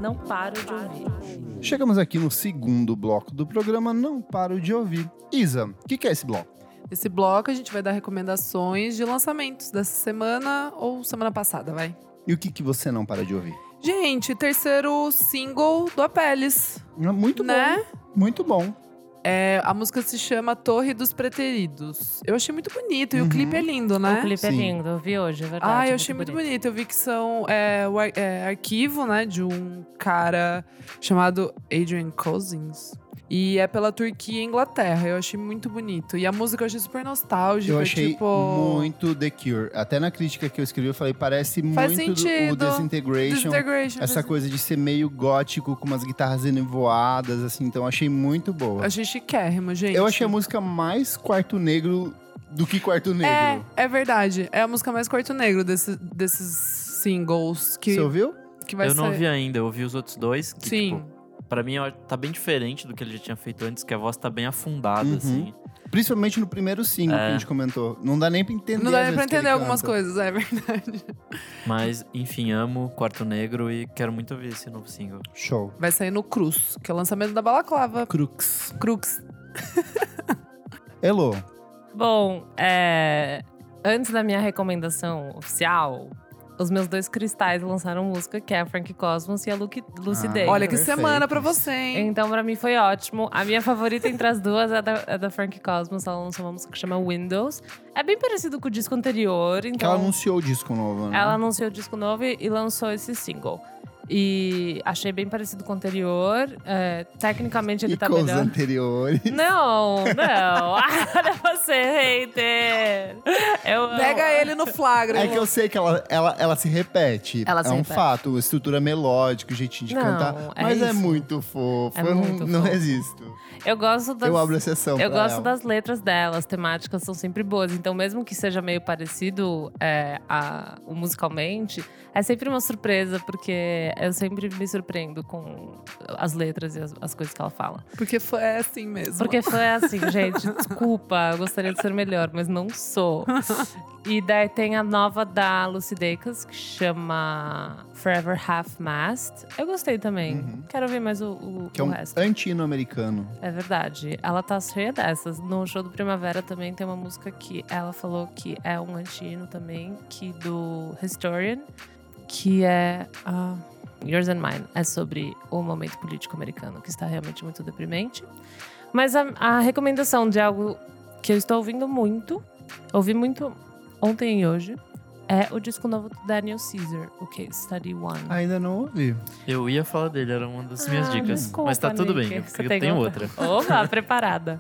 Não paro de ouvir. Chegamos aqui no segundo bloco do programa Não Paro de Ouvir. Isa, o que, que é esse bloco? Nesse bloco, a gente vai dar recomendações de lançamentos dessa semana ou semana passada, vai. E o que, que você não para de ouvir? Gente, terceiro single do Apeles, Muito né? bom. Muito bom. É, a música se chama Torre dos Preteridos. Eu achei muito bonito e Uhum. o clipe é lindo, né? O clipe é Sim. lindo, eu vi hoje, é verdade. Ah, é eu achei muito bonito. Eu vi que são é, o ar- é, arquivo, né, de um cara chamado Adrian Cousins. E é pela Turquia e Inglaterra. Eu achei muito bonito. E a música eu achei super nostálgica. Eu achei tipo... muito The Cure. Até na crítica que eu escrevi, eu falei, parece Faz muito do- o sentido. Disintegration. Disintegration. Essa coisa de ser meio gótico, com umas guitarras enevoadas, assim. Então, eu achei muito boa. Achei chiquérrimo, gente. Eu achei a música mais quarto negro do que quarto É, negro. é verdade. É a música mais quarto negro desse, desses singles que, Você ouviu? que vai eu não ouvi ainda, eu ouvi os outros dois. Que, Sim. Tipo, pra mim, tá bem diferente do que ele já tinha feito antes, que a voz tá bem afundada, Uhum. assim. Principalmente no primeiro single que É. a gente comentou. Não dá nem pra entender. Não dá nem pra que entender algumas coisas, é verdade. Mas, enfim, amo Quarto Negro e quero muito ouvir esse novo single. Show. Vai sair no Cruz, que é o lançamento da Balaclava. Crux. Crux. Elo. Bom, é, antes da minha recomendação oficial, os meus dois cristais lançaram música, que é a Frank Cosmos e a Luke, Lucy Ah, Day. Olha que perfeito. semana pra você, hein? Então, pra mim, foi ótimo. A minha favorita entre as duas é da, é da Frank Cosmos. Ela lançou uma música que chama Windows. É bem parecido com o disco anterior, Que então... ela anunciou o disco novo, né? Ela anunciou o disco novo e e lançou esse single. E achei bem parecido com o anterior. É, tecnicamente ele e tá com os melhor. anteriores. Não, não. *laughs* Olha você, hater. Eu, Pega ele no flagra. É que eu sei que ela, ela, ela se repete. Ela é se um repete. fato, estrutura melódica, o jeitinho de Não, cantar. é Mas é isso. muito fofo. É eu muito não, não fofo. resisto. eu gosto das. Eu abro exceção. Eu pra gosto ela. das letras dela, as temáticas são sempre boas. Então, mesmo que seja meio parecido é, a, o musicalmente, é sempre uma surpresa, porque eu sempre me surpreendo com as letras e as, as coisas que ela fala. Porque foi é assim mesmo. Porque foi *laughs* assim, gente, desculpa, eu gostaria de ser melhor, mas não sou. E daí tem a nova da Lucy Dacus, que chama Forever Half Mast. Eu gostei também. Uhum. Quero ouvir mais o, o, Que é o um resto. antino-americano. É verdade. Ela tá cheia dessas. No show do Primavera também tem uma música que ela falou que é um antino também, que do Historian, que é ah, Yours and Mine. É sobre o momento político americano, que está realmente muito deprimente. Mas a, a recomendação de algo que eu estou ouvindo muito, ouvi muito ontem e hoje, é o disco novo do Daniel Caesar, o que? Study One. Ainda não ouvi. Eu ia falar dele, era uma das minhas Ah, dicas. desculpa, mas tá tudo Nick. bem, porque eu tenho outra? outra. Opa, *laughs* preparada.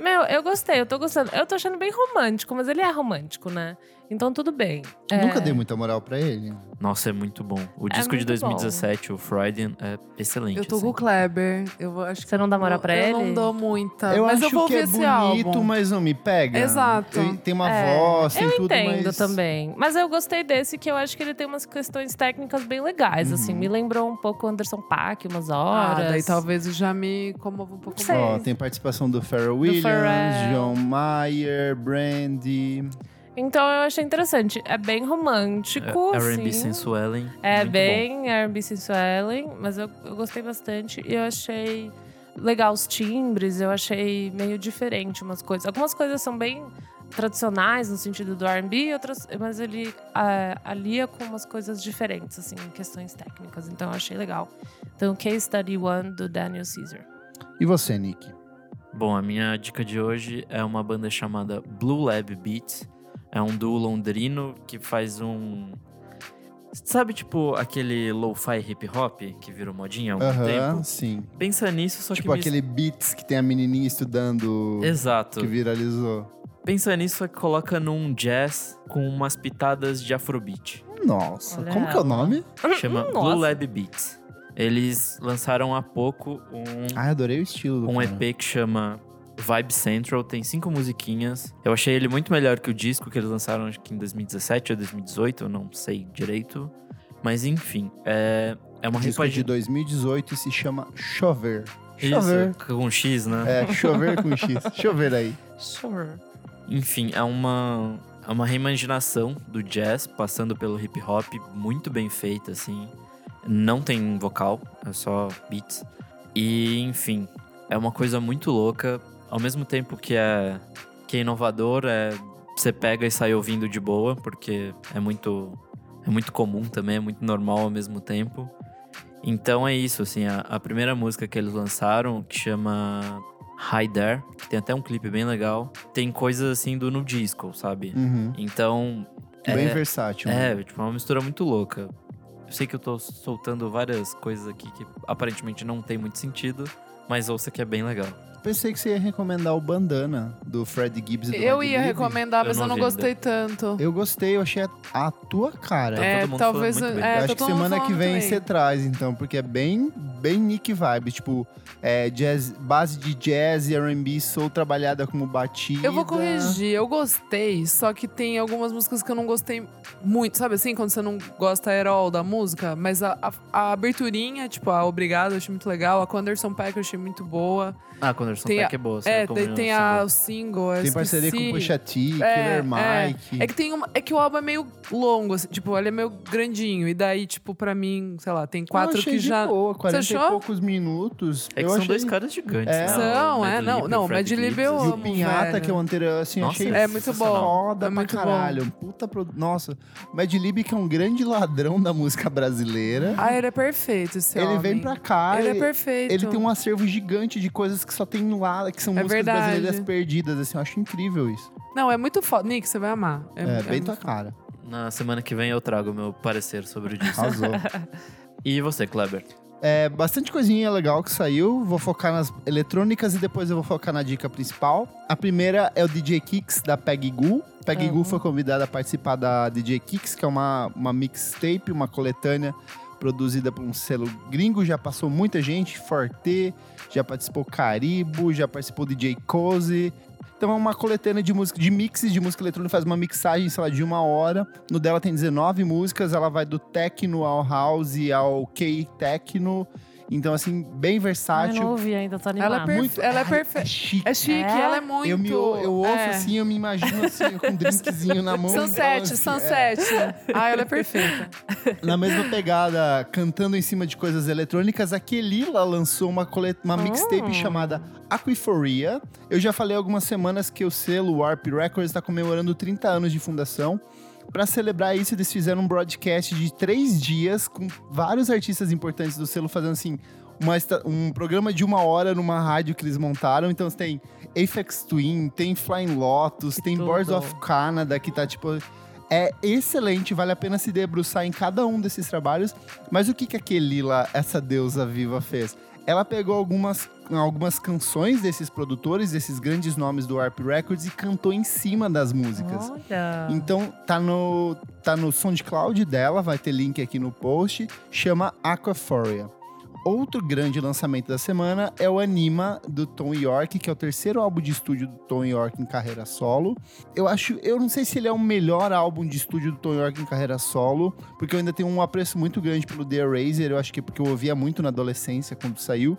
Meu, eu gostei, eu tô gostando. Eu tô achando bem romântico, mas ele é romântico, né? Então tudo bem. É, Nunca dei muita moral pra ele. Nossa, é muito bom. O É disco de muito 2017, o Freudian, é excelente. Eu tô assim. com o Kleber. Eu acho que Você não dá moral pra eu ele? não dou muita. eu mas acho eu vou que é esse bonito, álbum. mas não me pega. Exato. Eu- tem uma É, voz, tem eu tudo, entendo mas... também. Mas eu gostei desse, que eu acho que ele tem umas questões técnicas bem legais, assim. Uhum. Me lembrou um pouco o Anderson Paak, umas Ah, horas. daí talvez já me comova um pouco mais. Ó, tem participação do Pharrell Williams, Pharrell. John Mayer, Brandy. Então eu achei interessante. É bem romântico, É, R&B assim. Sensuellen. É muito bem R&B Sensuellen, mas eu, eu gostei bastante. E eu achei legal os timbres, eu achei meio diferente umas coisas. Algumas coisas são bem tradicionais no sentido do R&B, outras, mas ele é, alia com umas coisas diferentes, assim, em questões técnicas. Então eu achei legal. Então, Case Study One do Daniel Caesar. E você, Nick? Bom, a minha dica de hoje é uma banda chamada Blue Lab Beats. É um duo londrino que faz um. Sabe, tipo, aquele lo-fi hip hop que virou modinha há algum Aham, tempo? sim. Pensa nisso, só Tipo que. mis- aquele beats que tem a menininha estudando Exato. que viralizou. Pensa nisso, só que coloca num jazz com umas pitadas de afrobeat. Nossa, Olha como que é o ela. nome? Chama Hum, Blue nossa. Lab Beats. Eles lançaram há pouco um, Ah, adorei o estilo do um cara. EP que chama Vibe Central, tem cinco musiquinhas. Eu achei ele muito melhor que o disco que eles lançaram, acho que em 2017 ou 2018, eu não sei direito. Mas enfim, é, é uma disco é de repagina. 2018 e se chama Chover. Isso, Chover. com X, né? É, chover com X. *laughs* Chover aí. Sure. Enfim, é uma, é uma reimaginação do jazz, passando pelo hip hop, muito bem feita, assim. Não tem vocal, é só beats. E, enfim, é uma coisa muito louca. Ao mesmo tempo que é, que é inovador, é, você pega e sai ouvindo de boa, porque é muito, é muito comum também, é muito normal ao mesmo tempo. Então é isso, assim, a, a primeira música que eles lançaram, que chama High There, que tem até um clipe bem legal, tem coisas assim do no disco, sabe? Uhum. Então. Bem é, versátil. né? é, tipo, uma mistura muito louca. Eu sei que eu tô soltando várias coisas aqui que aparentemente não tem muito sentido, mas ouça que é bem legal. Pensei que você ia recomendar o Bandana do Fred Gibbs e do Eu ia recomendar, Eu mas não eu não gostei tanto. Eu gostei, eu achei a, a tua cara. Tá é, todo mundo talvez. muito bem. É, eu tá acho que semana que vem você traz, então, porque é bem, bem Nick vibe. Tipo, é, jazz, base de jazz e R&B, soul trabalhada como batida. Eu vou corrigir, eu gostei, só que tem algumas músicas que eu não gostei muito, sabe assim? Quando você não gosta all da música, mas a, a, a aberturinha, tipo, a Obrigado, eu achei muito legal, a Anderson Paak eu achei muito boa. Ah, Conderson Tem a- Peck é boa. É, daí tem eu a, o single. Tem parceria com o Pusha T, É, Killer é. Mike. É que tem uma, é que o álbum é meio longo, assim, tipo, ele é meio grandinho. E daí, tipo, pra mim, sei lá, tem quatro que de já. Boa, 40 e achou? poucos minutos. É que eu são achei... dois caras gigantes. É. né? São, O é, Mad não, Lib e não, o Mad Lib eu E o amo, Pinhata, que é o anterior, assim, eu Nossa, achei É muito bom. foda É pra muito bom. caralho. Um Puta pro... Nossa, o Mad Lib que é um grande ladrão da música brasileira. Ah, ele é perfeito, esse ele homem. vem pra cá Ele é e perfeito. ele tem um acervo gigante de coisas que só tem lá, que são É músicas verdade. brasileiras perdidas, assim, eu acho incrível isso. Não, é muito foda. Nick, você vai amar. É, é bem tua cara. Na semana que vem eu trago o meu parecer sobre o disco. Arrasou. e você, Kleber? É, bastante coisinha legal que saiu. Vou focar nas eletrônicas e depois eu vou focar na dica principal. A primeira é o DJ Kicks da Peggy Goo. Peggy Goo foi convidada a participar da DJ Kicks, que é uma, uma mixtape, uma coletânea produzida por um selo gringo. Já passou muita gente, Forte, já participou Caribo, já participou DJ Cozy. Então é uma coletânea de música, de mixes de música eletrônica, faz uma mixagem, sei lá, de uma hora. No dela tem 19 músicas, ela vai do techno ao house ao K-techno. Então, assim, bem versátil. não ouvi ainda, tô animada. Ela é perfe- ela é Ai, perfe- É chique. É chique, É? ela é muito. Eu, me, eu ouço é. assim, eu me imagino assim, com um drinkzinho na mão. Sunset, ela, assim, sunset. Ah, ela é perfeita. é, na mesma pegada, cantando em cima de coisas eletrônicas, a Kelila lançou uma, colet- uma mixtape Oh. chamada Aquiforia. Eu já falei algumas semanas que o selo Warp Records está comemorando 30 anos de fundação. Para celebrar isso, eles fizeram um broadcast de três dias com vários artistas importantes do selo fazendo assim uma um programa de uma hora numa rádio que eles montaram. Então tem Aphex Twin, tem Flying Lotus, Que tem tudo. Boards of Canada, que tá tipo. É excelente, vale a pena se debruçar em cada um desses trabalhos. Mas o que, que a Kelila, essa deusa viva, fez? Ela pegou algumas, algumas canções desses produtores, desses grandes nomes do Warp Records, e cantou em cima das músicas. Olha. Então, tá no, tá no SoundCloud dela, vai ter link aqui no post, chama Aquaphoria. Outro grande lançamento da semana é o Anima, do Tom York, que é o terceiro álbum de estúdio do Tom York em carreira solo. Eu acho, eu não sei se ele é o melhor álbum de estúdio do Tom York em carreira solo, porque eu ainda tenho um apreço muito grande pelo The Eraser, eu acho que é porque eu ouvia muito na adolescência quando saiu.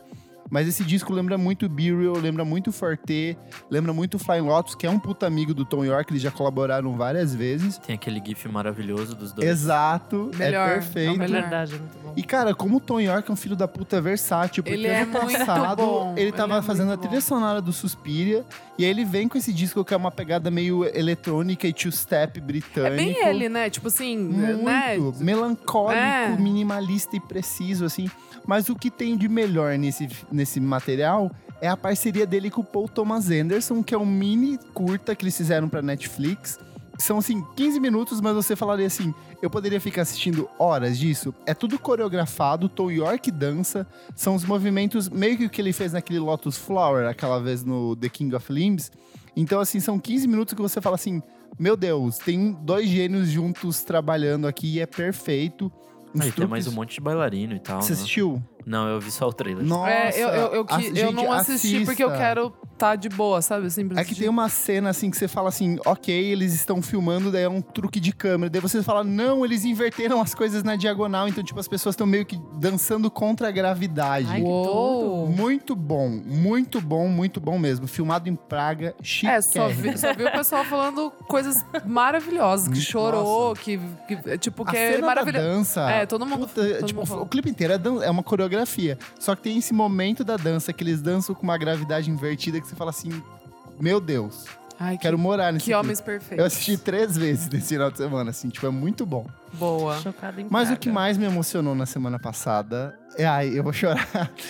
Mas esse disco lembra muito Burial, lembra muito Forte, lembra muito Flying Lotus, que é um puta amigo do Tom York, eles já colaboraram várias vezes. Tem aquele gif maravilhoso dos dois. Exato, Melhor, é é perfeito. É verdade, é muito bom. E cara, como o Tom York é um filho da puta versátil, porque Ele é ano muito passado bom, ele ele tava é fazendo a trilha bom. sonora do Suspiria, e aí ele vem com esse disco que é uma pegada meio eletrônica e two-step britânico. É bem ele, né? Tipo assim, Muito né? melancólico, É. minimalista e preciso, assim. Mas o que tem de melhor nesse, nesse material é a parceria dele com o Paul Thomas Anderson, que é um mini curta que eles fizeram pra Netflix. São, assim, 15 minutos, mas você falaria assim, eu poderia ficar assistindo horas disso. É tudo coreografado, Tom York dança, são os movimentos meio que o que ele fez naquele Lotus Flower, aquela vez no The King of Limbs. Então, assim, são 15 minutos que você fala assim, meu Deus, tem dois gênios juntos trabalhando aqui e é perfeito. Aí tem mais um monte de bailarino e tal. Você né? assistiu? Não, eu vi só o trailer. Nossa, É, eu, eu, eu, que- ass- eu gente, não assisti porque eu assista. quero tá de boa, sabe? Assim, É que tem uma cena assim que você fala assim, ok, eles estão filmando, daí é um truque de câmera. Daí você fala, não, eles inverteram as coisas na diagonal, então, tipo, as pessoas estão meio que dançando contra a gravidade. Ai. Muito bom, muito bom, muito bom mesmo. Filmado em Praga, chique. É, só vi, só vi o pessoal falando coisas maravilhosas, que chorou, que, que tipo, A que é cena da maravilhoso. dança. É, todo mundo- puta, todo tipo, mundo o clipe inteiro é, dan- é uma coreografia. Só que tem esse momento da dança que eles dançam com uma gravidade invertida que você fala assim: Meu Deus, Ai, que, quero morar nesse que clipe. homens perfeitos. Eu assisti três vezes nesse final de semana, assim, tipo, é muito bom. Boa. Chocada em Mas o que mais me emocionou na semana passada. É, ai, eu vou chorar.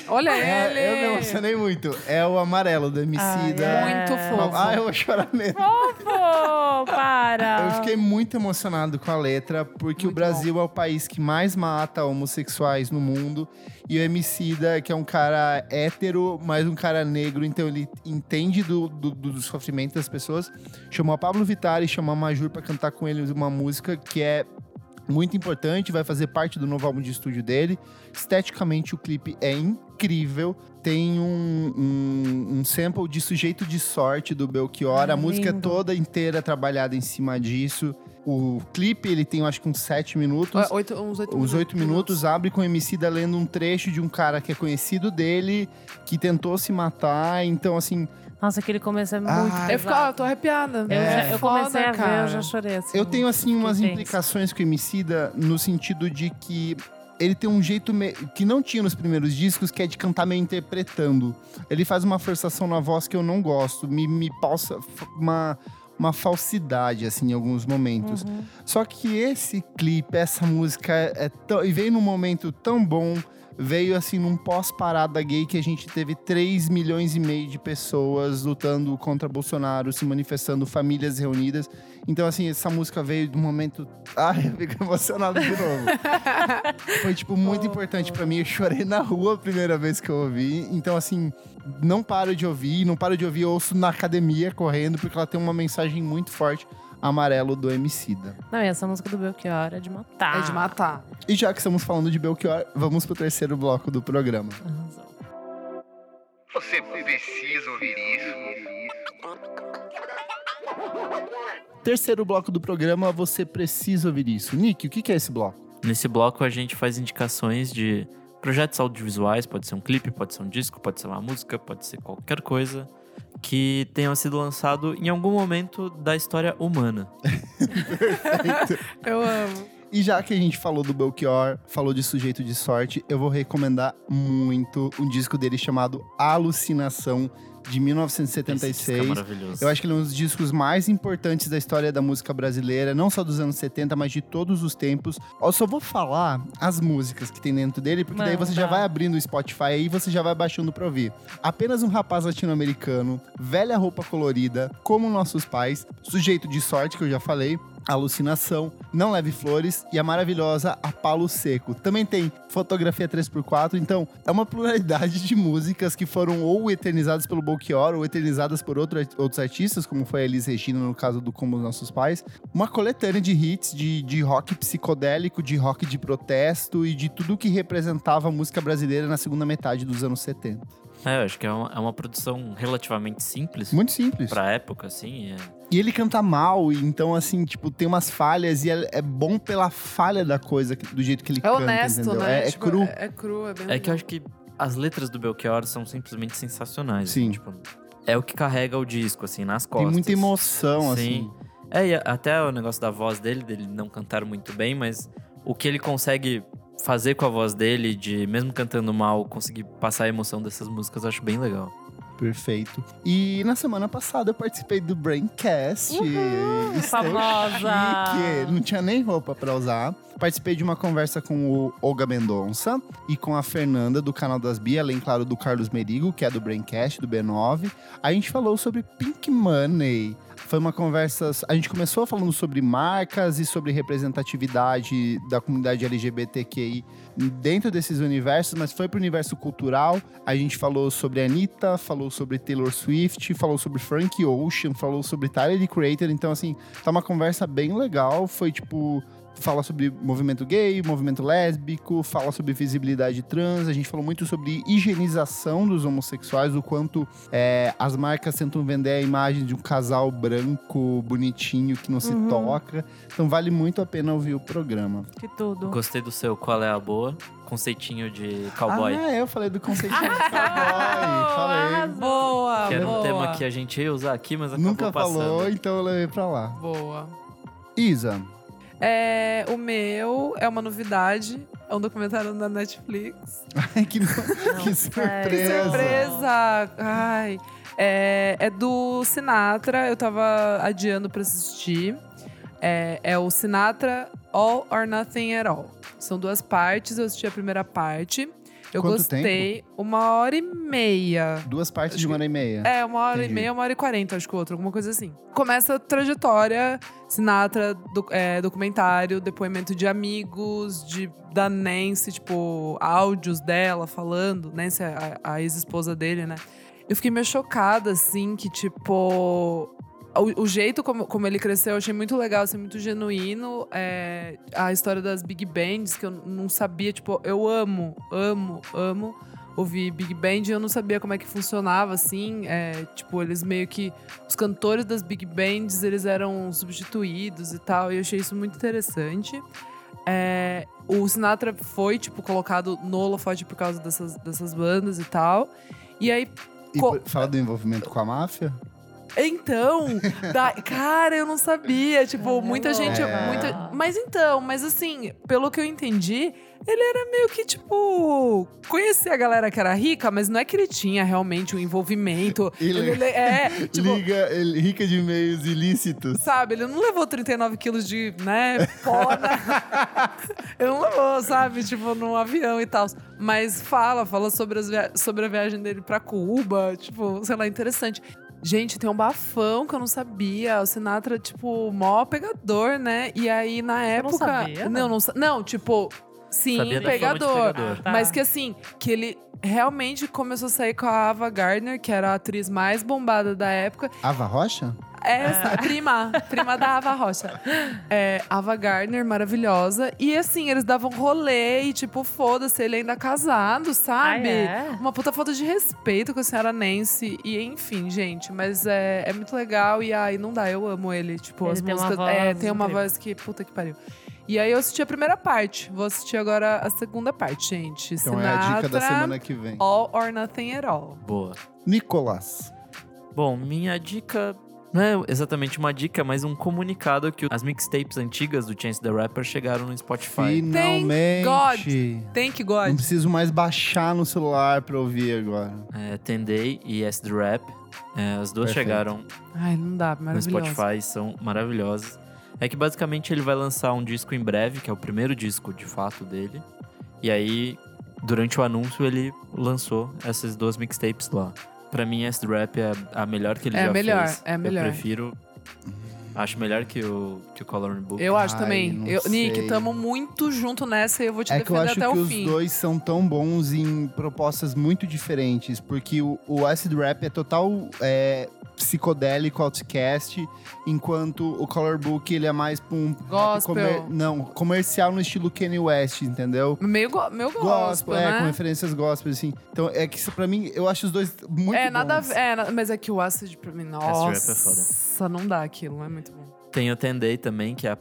Olha *laughs* É, ele! eu me emocionei muito. É o amarelo do MC Ai, da. é. Muito fofo. Ah, eu vou chorar mesmo. Fofo, para! Eu fiquei muito emocionado com a letra, porque o Muito Brasil é o país que mais mata homossexuais no mundo. E o Emicida, que é um cara hétero, mas um cara negro, então ele entende do, do, do sofrimento das pessoas. Chamou a Pablo Vittar e chamou a Majur pra cantar com ele uma música que é muito importante, vai fazer parte do novo álbum de estúdio dele. Esteticamente, o clipe é incrível. Tem um, um, um sample de Sujeito de Sorte do Belchior. Ah, a música é lindo. toda inteira trabalhada em cima disso. O clipe, ele tem, eu acho que uns sete minutos. É, Oito, uns oito Os oito minutos abre com o Emicida lendo um trecho de um cara que é conhecido dele, que tentou se matar. Então, assim, Nossa, aquele começo é muito Ah, Eu, fico, ah, eu tô arrepiada. Eu, É. já- eu Foda, comecei a ver, cara. eu já chorei assim. eu tenho, assim, umas implicações com o Emicida no sentido de que ele tem um jeito me- que não tinha nos primeiros discos, que é de cantar meio interpretando. Ele faz uma forçação na voz que eu não gosto, me, me passa uma, uma falsidade, assim, em alguns momentos. Uhum. Só que esse clipe, essa música é tão, e veio num momento tão bom, veio assim num pós-parada gay que a gente teve 3 milhões e meio de pessoas lutando contra Bolsonaro, se manifestando, famílias reunidas. Então assim, essa música veio de um momento, ai, eu fico emocionado de novo. *laughs* Foi tipo muito importante pra mim, eu chorei na rua a primeira vez que eu ouvi. Então assim, não paro de ouvir, não paro de ouvir, eu ouço na academia correndo porque ela tem uma mensagem muito forte. Amarelo do Emicida. Não, e essa música do Belchior é de matar. É de matar. E já que estamos falando de Belchior, vamos pro terceiro bloco do programa. Arrasou. Você precisa ouvir isso. Terceiro bloco do programa, você precisa ouvir isso. Nick, o que que é esse bloco? Nesse bloco a gente faz indicações de projetos audiovisuais, pode ser um clipe, pode ser um disco, pode ser uma música, pode ser qualquer coisa que tenha sido lançado em algum momento da história humana. *laughs* Eu amo. E já que a gente falou do Belchior, falou de Sujeito de Sorte, eu vou recomendar muito um disco dele chamado Alucinação, de Esse disco é 1976. maravilhoso. Eu acho que ele é um dos discos mais importantes da história da música brasileira, não só dos anos 70, mas de todos os tempos. Eu só vou falar as músicas que tem dentro dele, porque daí Não, você já vai abrindo o Spotify e você já vai baixando pra ouvir. Apenas um rapaz latino-americano, velha roupa colorida, como nossos pais, sujeito de sorte, que eu já falei. Alucinação, Não Leve Flores e a maravilhosa A Palo Seco. Também tem Fotografia 3x4, então é uma pluralidade de músicas que foram ou eternizadas pelo Belchior ou eternizadas por outro- outros artistas, como foi a Elis Regina no caso do Como os Nossos Pais. Uma coletânea de hits de, de rock psicodélico, de rock de protesto e de tudo que representava a música brasileira na segunda metade dos anos 70. É, eu acho que é uma, é uma produção relativamente simples Muito simples. pra época, assim. é- E ele canta mal, e então, assim, tipo, tem umas falhas e é, é bom pela falha da coisa, do jeito que ele É canta, honesto, entendeu? né? É, é Tipo, cru. É, é cru, é bem É que eu legal. acho que as letras do Belchior são simplesmente sensacionais. Sim. assim, tipo, é o que carrega o disco, assim, nas costas. Tem muita emoção, Sim. assim. É, e até o negócio da voz dele, dele não cantar muito bem, mas o que ele consegue fazer com a voz dele, de mesmo cantando mal, conseguir passar a emoção dessas músicas, eu acho bem legal. Perfeito. E na semana passada eu participei do Braincast. Estou famosa. chique. Não tinha nem roupa pra usar. Participei de uma conversa com o Olga Mendonça e com a Fernanda do canal das Bia, além, claro, do Carlos Merigo, que é do Braincast, do B9. A gente falou sobre Pink Money. Foi uma conversa. A gente começou falando sobre marcas e sobre representatividade da comunidade LGBTQI dentro desses universos, mas foi pro universo cultural. A gente falou sobre Anitta, falou sobre Taylor Swift, falou sobre Frank Ocean, falou sobre Tyler the Creator. Então, assim, tá uma conversa bem legal. Foi tipo. Fala sobre movimento gay, movimento lésbico, fala sobre visibilidade trans. A gente falou muito sobre higienização dos homossexuais, o quanto é, as marcas tentam vender a imagem de um casal branco, bonitinho, que não se Uhum. toca. Então vale muito a pena ouvir o programa. Que tudo. Gostei do seu Qual é a Boa? Conceitinho de cowboy. Ah, é, eu falei do *laughs* conceito de cowboy. Falei. Arrasou. Boa, que era boa. um tema que a gente ia usar aqui, mas acabou Nunca passando. falou, então eu levei pra lá. Boa. Isa, É, o meu é uma novidade. É um documentário da Netflix. *laughs* ai, que, Não, que sério. surpresa. Surpresa! Ai. É, é do Sinatra. Eu tava adiando pra assistir. É, é o Sinatra All or Nothing at All. São duas partes. Eu assisti a primeira parte. Eu Quanto gostei. Uma hora e meia. Duas partes de uma hora e meia. É, uma hora Entendi. e meia, uma hora e quarenta, acho que o outro, alguma coisa assim. Começa a trajetória, Sinatra, do- é, documentário, depoimento de amigos, de, da Nancy, tipo, áudios dela falando, Nancy, a, a ex-esposa dele, né? Eu fiquei meio chocada, assim, que, tipo. O, o jeito como, como ele cresceu, eu achei muito legal, assim, muito genuíno. É, a história das big bands, que eu não sabia, tipo, eu amo, amo, amo ouvir Big Band e eu não sabia como é que funcionava, assim. É, tipo, eles meio que. Os cantores das Big Bands, eles eram substituídos e tal. E eu achei isso muito interessante. É, o Sinatra foi, tipo, colocado no holofote por causa dessas, dessas bandas e tal. E aí, E fala do envolvimento com a máfia? Então, da- cara, eu não sabia. Tipo, muita gente. É. Muita, mas então, mas assim, pelo que eu entendi, ele era meio que, tipo, conhecia a galera que era rica, mas não é que ele tinha realmente um envolvimento. *laughs* Ele- Ele, é, tipo. Liga, ele, rica de meios ilícitos. Sabe, ele não levou 39 quilos de, né, na... *laughs* Ele não levou, sabe, tipo, num avião e tal. Mas fala, fala sobre, sobre a viagem dele pra Cuba, tipo, sei lá, interessante. Gente, tem um bafão que eu não sabia. O Sinatra, tipo, mó pegador, né? E aí, na não época. sabia? Não, não, não, tipo, sim, Sabia da fama de pegador. pegador. Tá. Mas que assim, que ele realmente começou a sair com a Ava Gardner, que era a atriz mais bombada da época. Ava Rocha? Essa, prima, prima da Ava Rocha. É, Ava Gardner, maravilhosa. E assim, eles davam rolê e tipo, foda-se, ele ainda casado, sabe? Ah, é? Uma puta falta de respeito com a senhora Nancy. E enfim, gente, mas é, é muito legal. E aí, não dá, eu amo ele. Tipo, Ele as tem uma músicas. voz é, tem uma incrível. voz que, puta que pariu. E aí eu assisti a primeira parte. Vou assistir agora a segunda parte, gente. Então é a dica da Sinatra, semana que vem. All or Nothing at All. Boa. Nicolas. Bom, minha dica não é exatamente uma dica, mas um comunicado que as mixtapes antigas do Chance the Rapper chegaram no Spotify. Finalmente. Thank Não God. preciso mais baixar no celular pra ouvir agora. É, Tendei e Yes the Rap. É, as duas Perfeito. chegaram Ai, não dá, no. Spotify, são maravilhosas. É que basicamente ele vai lançar um disco em breve, que é o primeiro disco de fato dele. E aí, durante o anúncio, ele lançou essas duas mixtapes lá. Pra mim, Yes the Rap é a melhor que ele É a já melhor, fez. é melhor. Eu prefiro. Acho melhor que o, que o Coloring Book. Eu acho Ai, também. Eu, Nick, tamo muito junto nessa e eu vou te É que eu defender acho até que o os fim. dois são tão bons em propostas muito diferentes, porque o, o acid rap é total é, psicodélico, outcast, enquanto o color book ele é mais pra um Gospel. não comercial no estilo Kanye West, entendeu? Meio, go, meu gospel, Gospel, é, com né? referências gospel, assim. Então, é que isso pra mim, eu acho os dois muito é, nada a bons. ver. É, mas é que o Acid pra mim, nossa, Acid Rap é foda. não dá aquilo, é muito. Tem o Tendei também, que é a,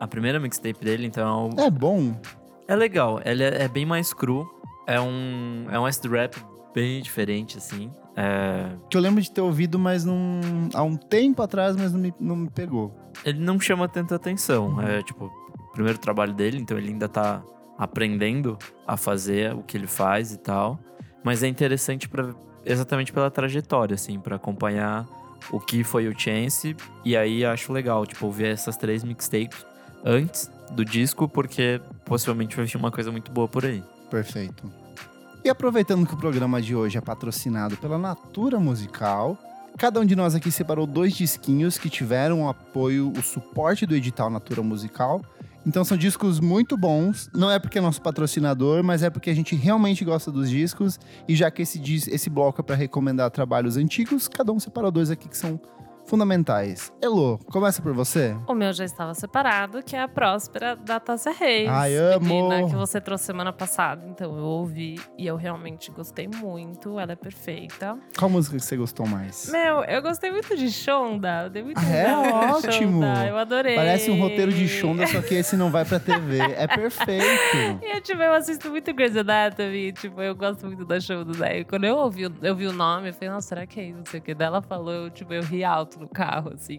a primeira mixtape dele, então é É bom. É legal, ele é, é bem mais cru. É um, é um acid rap bem diferente, assim. É, Que eu lembro de ter ouvido, mas não, há um tempo atrás, mas não me, não me pegou. ele não chama tanta atenção. É tipo, o primeiro trabalho dele, então ele ainda tá aprendendo a fazer o que ele faz e tal. Mas é interessante para exatamente pela trajetória, assim, para acompanhar o que foi o Chance. E aí acho legal, tipo, ouvir essas três mixtapes antes do disco, porque possivelmente vai vir uma coisa muito boa por aí. Perfeito. E aproveitando que o programa de hoje é patrocinado pela Natura Musical, cada um de nós aqui separou dois disquinhos que tiveram o apoio, o suporte do edital Natura Musical. Então são discos muito bons. Não é porque é nosso patrocinador, mas é porque a gente realmente gosta dos discos. E já que esse, esse bloco é para recomendar trabalhos antigos, cada um separou dois aqui que são fundamentais. Elo, começa por você. O meu já estava separado, que é a Próspera da Tássia Reis. Ai, amo! Menina, que você trouxe semana passada. Então eu ouvi e eu realmente gostei muito. Ela é perfeita. Qual música que você gostou mais? Meu, eu gostei muito de Shonda. Eu dei muito Ah, é? Ótimo! Shonda, Eu adorei. Parece um roteiro de Shonda, só que esse não vai pra TV. É perfeito. *laughs* E eu, tipo, eu assisto muito Grey's Anatomy, tipo, eu gosto muito da show do Zé. E quando eu ouvi, eu vi o nome, eu falei, nossa, será que é isso? Não sei o que. Daí ela falou, eu, tipo, eu ri alto no carro, assim.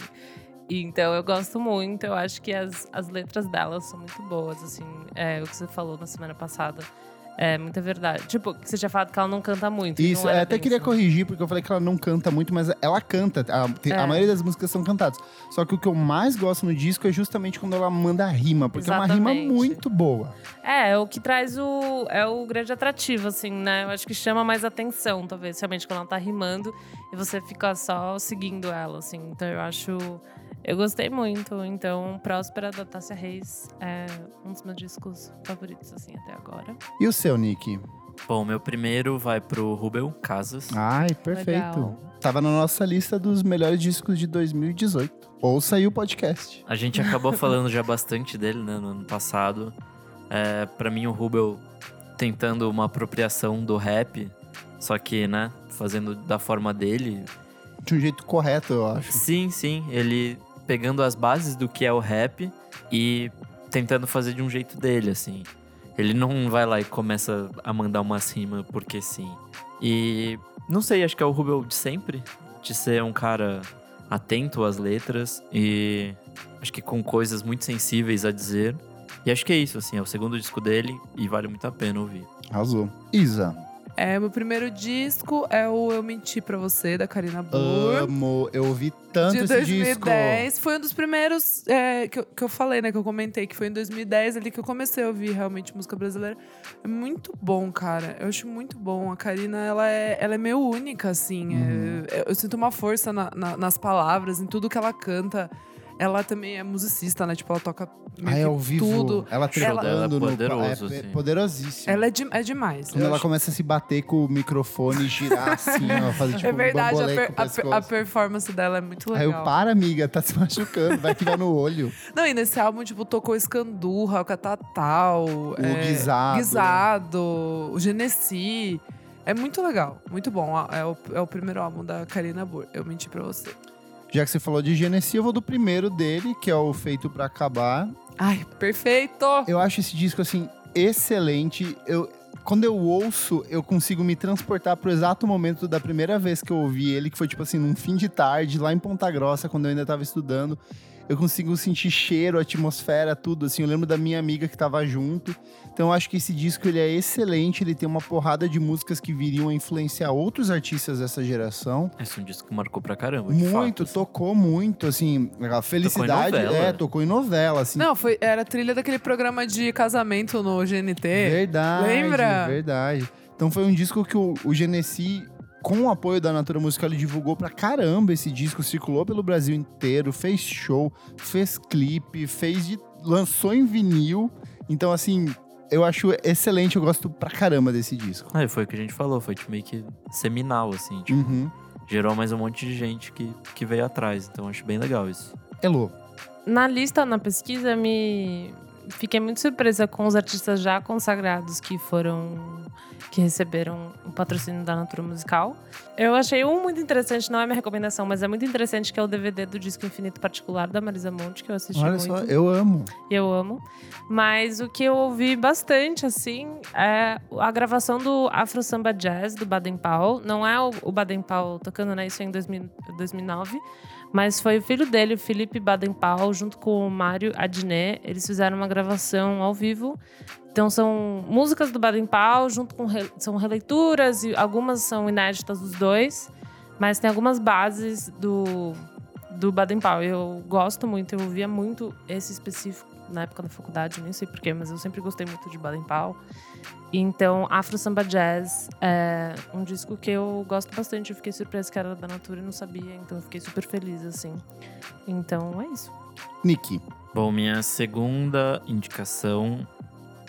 Então eu gosto muito, eu acho que as, as letras dela são muito boas, assim. É o que você falou na semana passada. É muita verdade. Tipo, você tinha falado que ela não canta muito. Isso, eu era até queria isso. corrigir, porque eu falei que ela não canta muito, mas ela canta. A, tem- a É. maioria das músicas são cantadas. Só que o que eu mais gosto no disco é justamente quando ela manda a rima, porque é uma rima Exatamente. muito boa. É, é o que traz o. É o grande atrativo, assim, né? Eu acho que chama mais atenção, talvez, realmente, quando ela tá rimando e você fica só seguindo ela, assim. Então eu acho. Eu gostei muito. Então, Próspera da Tássia Reis é um dos meus discos favoritos, assim, até agora. E o seu, Nick? Bom, meu primeiro vai pro Rubel Casas. Ai, perfeito. Legal. Tava na nossa lista dos melhores discos de 2018. Ouça aí o podcast. A gente acabou falando já bastante dele, né, no ano passado. É, para mim, o Rubel tentando uma apropriação do rap, só que, né, fazendo da forma dele. De um jeito correto, eu acho. Sim, sim, ele pegando as bases do que é o rap e tentando fazer de um jeito dele, assim. Ele não vai lá e começa a mandar umas rimas porque sim. E não sei, acho que é o Rubel de sempre, de ser um cara atento às letras e acho que com coisas muito sensíveis a dizer. E acho que é isso, assim, é o segundo disco dele e vale muito a pena ouvir. Arrasou. Isa, É, meu primeiro disco é o Eu Menti Pra Você, da Karina Burr. amo. Eu ouvi tanto de esse disco. 2010. Foi um dos primeiros é, que, eu, que eu falei, né? Que eu comentei, que foi em 2010 ali que eu comecei a ouvir realmente música brasileira. É muito bom, cara. Eu acho muito bom. A Karina, ela é, ela é meio única, assim. Uhum. É, eu sinto uma força na- na- nas palavras, em tudo que ela canta. Ela também é musicista, né? Tipo, ela toca Ah, é que ao vivo. tudo. Ela treinando Ela é no... poderoso, é, assim. poderosíssimo. Ela é, de- é demais. Quando Eu ela acho- começa a se bater com o microfone e girar assim, ó, fazer tipo é verdade, a, o a per- pescoço. a performance dela é muito Aí legal. eu, para, amiga, tá se machucando, vai tirar no olho. Não, e nesse álbum, tipo, tocou Escandurra, o Catatal. O Guisado. Guisado, o Genesi. É muito legal, muito bom. É o, é o primeiro álbum da Karina Burr. Eu menti pra você. Já que você falou de Genesi, eu vou do primeiro dele, que é o Feito Pra Acabar. Ai, perfeito! Eu acho esse disco, assim, excelente. Eu, quando eu ouço, eu consigo me transportar pro exato momento da primeira vez que eu ouvi ele, que foi, tipo assim, num fim de tarde, lá em Ponta Grossa, quando eu ainda tava estudando. Eu consigo sentir cheiro, atmosfera, tudo, assim. Eu lembro da minha amiga que tava junto. Então, eu acho que esse disco, ele é excelente. Ele tem uma porrada de músicas que viriam a influenciar outros artistas dessa geração. Esse é um disco que marcou pra caramba. Muito, fato, tocou muito, assim. A felicidade, novela. é, tocou em novela, assim. Não, foi, era a trilha daquele programa de casamento no GNT. Verdade. Lembra? Verdade. Então foi um disco que o, o Genesi, com o apoio da Natura Musical, ele divulgou pra caramba esse disco, circulou pelo Brasil inteiro, fez show, fez clipe, fez de, lançou em vinil. Então, assim, eu acho excelente, eu gosto pra caramba desse disco. E foi o que a gente falou, foi tipo, meio que seminal, assim. Tipo, Uhum. gerou mais um monte de gente que, que veio atrás. Então acho bem legal isso. Elô. Na lista, na pesquisa, me fiquei muito surpresa com os artistas já consagrados que foram que receberam o patrocínio da Natura Musical. Eu achei um muito interessante, não é minha recomendação, mas é muito interessante que é o DVD do disco Infinito Particular da Marisa Monte, que eu assisti Olha muito. só, eu amo. eu amo. Mas o que eu ouvi bastante, assim, é a gravação do Afro Samba Jazz, do Baden Powell. Não é o o Baden Powell tocando, né? Isso é em 2000 2009. Mas foi o filho dele, o Felipe Baden Powell, junto com o Mário Adnet. Eles fizeram uma gravação ao vivo. Então são músicas do Baden Powell, junto com... re- São releituras e algumas são inéditas dos dois. Mas tem algumas bases do, do Baden Powell. Eu gosto muito, eu ouvia muito esse específico na época da faculdade, nem sei porquê, mas eu sempre gostei muito de Baden Powell. Então, Afro Samba Jazz é um disco que eu gosto bastante. Eu fiquei surpresa que era da Natura e não sabia, então eu fiquei super feliz, assim. Então, é isso. Nick. Bom, minha segunda indicação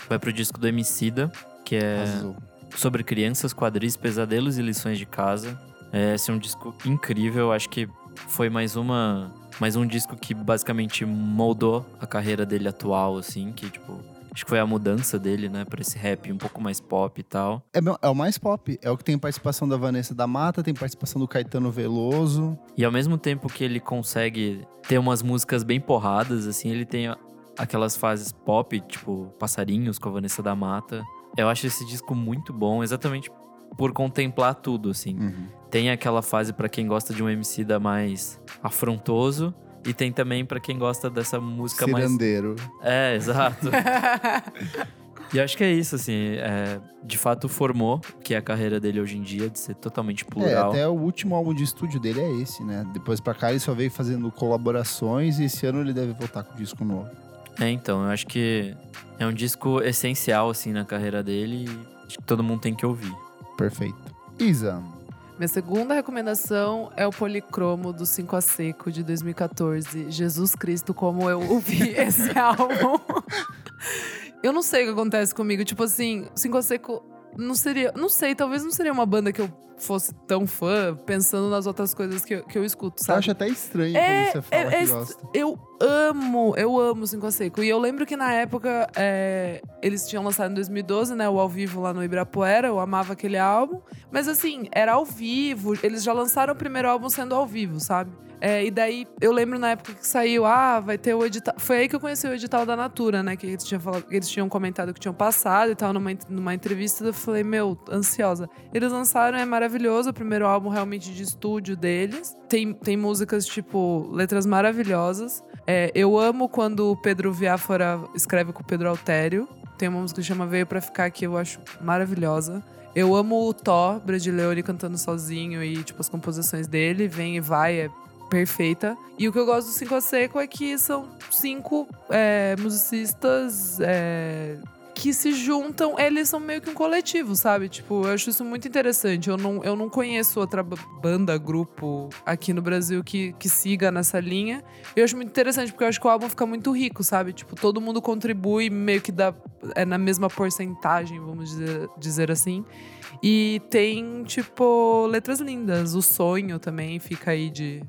vai pro disco do Emicida, que é Arrasou. sobre crianças, quadris, pesadelos e lições de casa. É, esse é um disco incrível, acho que foi mais uma mais um disco que basicamente moldou a carreira dele atual, assim, que tipo, acho que foi a mudança dele, né, para esse rap um pouco mais pop e tal. É, é o mais pop. É o que tem participação da Vanessa da Mata, tem participação do Caetano Veloso. E ao mesmo tempo que ele consegue ter umas músicas bem porradas, assim, ele tem aquelas fases pop, tipo Passarinhos com a Vanessa da Mata. Eu acho esse disco muito bom, exatamente por contemplar tudo, assim. Uhum. Tem aquela fase pra quem gosta de um MC da mais afrontoso e tem também pra quem gosta dessa música mais Cirandeiro. É, exato. *laughs* e eu acho que é isso, assim, é, de fato formou que é a carreira dele hoje em dia, de ser totalmente É, plural. até o último álbum de estúdio dele é esse, né? Depois pra cá ele só veio fazendo colaborações e esse ano ele deve voltar com o disco novo. É, então, eu acho que é um disco essencial, assim, na carreira dele e acho que todo mundo tem que ouvir. Perfeito. Isa. Minha segunda recomendação é o Policromo do 5 a Seco de 2014. Jesus Cristo, como eu ouvi *laughs* esse álbum. eu não sei o que acontece comigo. Tipo assim, 5 a Seco não seria. Não sei, talvez não seria uma banda que eu fosse tão fã, pensando nas outras coisas que eu, que eu escuto, Eu sabe? acho até estranho É, quando você fala é- é que est- gosta. Eu amo, eu amo Cinco Seco. E eu lembro que na época é, eles tinham lançado em 2012, né? O ao vivo lá no Ibirapuera. Eu amava aquele álbum. Mas assim, era ao vivo. Eles já lançaram o primeiro álbum sendo ao vivo, sabe? É, e daí eu lembro na época que saiu, ah, vai ter o edital. Foi aí que eu conheci o edital da Natura, né? Que eles tinham, falado, eles tinham comentado que tinham passado e tal, numa, numa entrevista. Eu falei, meu, ansiosa. Eles lançaram, é maravilhoso, o primeiro álbum realmente de estúdio deles. Tem, tem músicas, tipo, letras maravilhosas. É, eu amo quando o Pedro Viáfora escreve com o Pedro Altério. Tem uma música que chama Veio Pra Ficar que eu acho maravilhosa. Eu amo o Thó, Bredileone cantando sozinho e, tipo, as composições dele, vem e vai, é perfeita. E o que eu gosto do Cinco a Seco é que são cinco é, musicistas é, que se juntam, eles são meio que um coletivo, sabe? Tipo, eu acho isso muito interessante. Eu não, eu não conheço outra ba- banda, grupo aqui no Brasil que, que siga nessa linha. Eu acho muito interessante, porque eu acho que o álbum fica muito rico, sabe? Tipo, todo mundo contribui meio que dá, é na mesma porcentagem, vamos dizer, dizer assim. E tem, tipo, letras lindas. O sonho também fica aí de,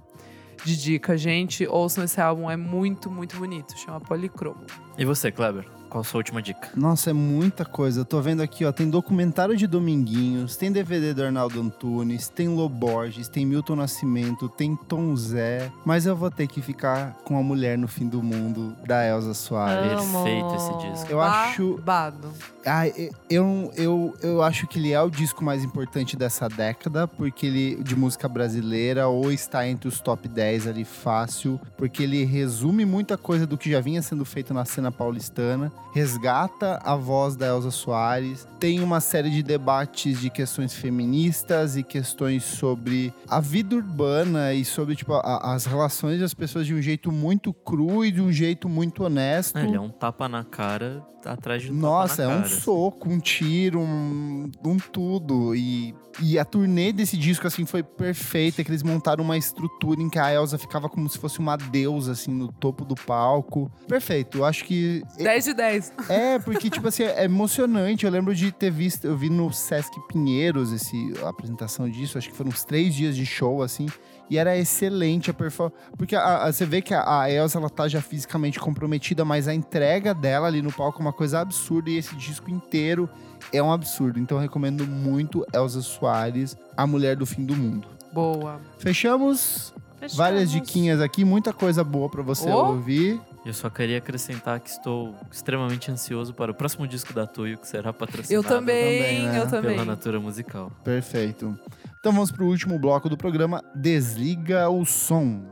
de dica. Gente, ouçam esse álbum, é muito, muito bonito. Chama Policromo. E você, Kleber? Qual a sua última dica? Nossa, é muita coisa. Eu tô vendo aqui, ó. Tem documentário de Dominguinhos, tem DVD do Arnaldo Antunes, tem Loborges, tem Milton Nascimento, tem Tom Zé. Mas eu vou ter que ficar com a mulher no fim do mundo, da Elza Soares. Amo. Perfeito esse disco. Eu acho. Babado. Ah, eu, eu, eu acho que ele é o disco mais importante dessa década, porque ele de música brasileira, ou está entre os top 10 ali fácil, porque ele resume muita coisa do que já vinha sendo feito na cena paulistana, resgata a voz da Elza Soares, tem uma série de debates de questões feministas e questões sobre a vida urbana e sobre tipo, a- as relações das pessoas de um jeito muito cru e de um jeito muito honesto. Ah, ele é um tapa na cara atrás de um Nossa, tapa é um cara. assim. soco, um tiro, um, um tudo. E, e a turnê desse disco, assim, foi perfeita. Que eles montaram uma estrutura em que a Elsa ficava como se fosse uma deusa, assim, no topo do palco. Perfeito. Eu acho que... 10 de 10. É, porque, tipo assim, é emocionante. Eu lembro de ter visto... Eu vi no Sesc Pinheiros esse, a apresentação disso. Acho que foram uns três dias de show, assim. E era excelente a performance. Porque a- a- você vê que a, a Elsa, ela tá já fisicamente comprometida, mas a entrega dela ali no palco é uma coisa absurda. E esse disco inteiro é um absurdo. Então eu recomendo muito Elsa Soares, A Mulher do Fim do Mundo. Boa. Fechamos. Fechamos. Várias diquinhas aqui, muita coisa boa pra você Oh. ouvir. Eu só queria acrescentar que estou extremamente ansioso para o próximo disco da Tuyo, que será patrocinado Eu também, também, né? eu também. pela Natura Musical. Perfeito. Então vamos pro último bloco do programa. Desliga o som.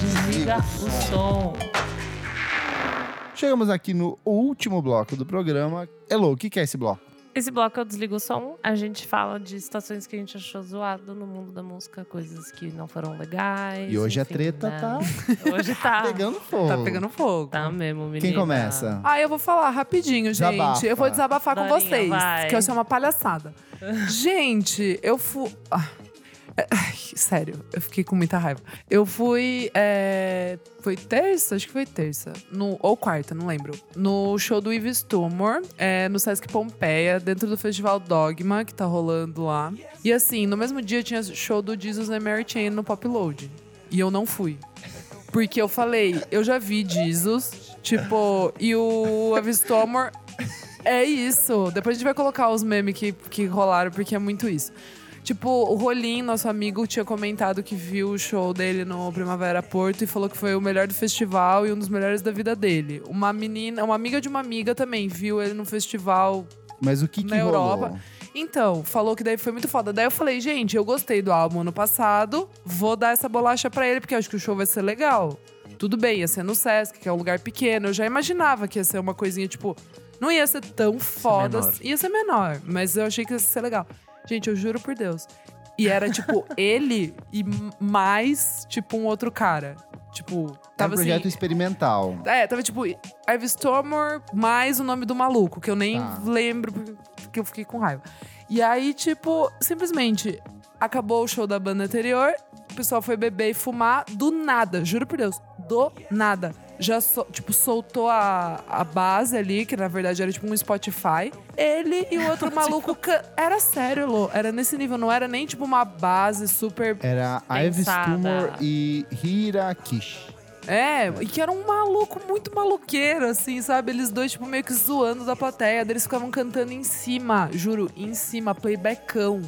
Desliga o som. Chegamos aqui no último bloco do programa. Elo, o que é esse bloco? Esse bloco eu desligo o som. A gente fala de situações que a gente achou zoado no mundo da música, coisas que não foram legais. E hoje a enfim, treta né? tá *laughs* Hoje tá. pegando fogo. Tá pegando fogo. Tá mesmo, menina. Quem começa? Ah, eu vou falar rapidinho, gente. Desabafa. Eu vou desabafar com vocês. vai. Que eu sou uma palhaçada. *laughs* gente, eu fui. Ah, ai, sério, eu fiquei com muita raiva. Eu fui. é, Foi terça? Acho que foi terça. No, ou quarta, não lembro. No show do Yves Tumor, é, no Sesc Pompeia, dentro do Festival Dogma, que tá rolando lá. E assim, no mesmo dia tinha show do Jesus and Mary Chain no Pop Load. E eu não fui. Porque eu falei, eu já vi Jesus, tipo, e o Avistomor é isso. Depois a gente vai colocar os memes que, que rolaram, porque é muito isso. Tipo, o Rolim, nosso amigo, tinha comentado que viu o show dele no Primavera Porto e falou que foi o melhor do festival e um dos melhores da vida dele. Uma menina, uma amiga de uma amiga também viu ele no festival Mas o que que Na rolou? Europa. então, falou que daí foi muito foda. Daí eu falei, gente, eu gostei do álbum ano passado, vou dar essa bolacha pra ele, porque eu acho que o show vai ser legal. Tudo bem, ia ser no Sesc, que é um lugar pequeno. Eu já imaginava que ia ser uma coisinha, tipo, não ia ser tão foda. menor. Ia ser menor, mas eu achei que ia ser legal. Gente, eu juro por Deus. E era, tipo, *laughs* ele e mais, tipo, um outro cara. Tipo, É um tava projeto assim. experimental. É, tava tipo Ivy Stormer mais o nome do maluco, que eu nem Tá. lembro porque eu fiquei com raiva. E aí, tipo, simplesmente acabou o show da banda anterior, o pessoal foi beber e fumar do nada, juro por Deus, do nada. Já, tipo, soltou a, a base ali, que na verdade era tipo um Spotify. Ele e o outro *laughs* maluco. can- Era sério, Lô. Era nesse nível, não era nem tipo uma base super. Era Ives. Tumor e Hirakishi. É, e que era um maluco muito maluqueiro, assim, sabe? Eles dois, tipo, meio que zoando da plateia. Eles ficavam cantando em cima, juro, em cima, playbackão.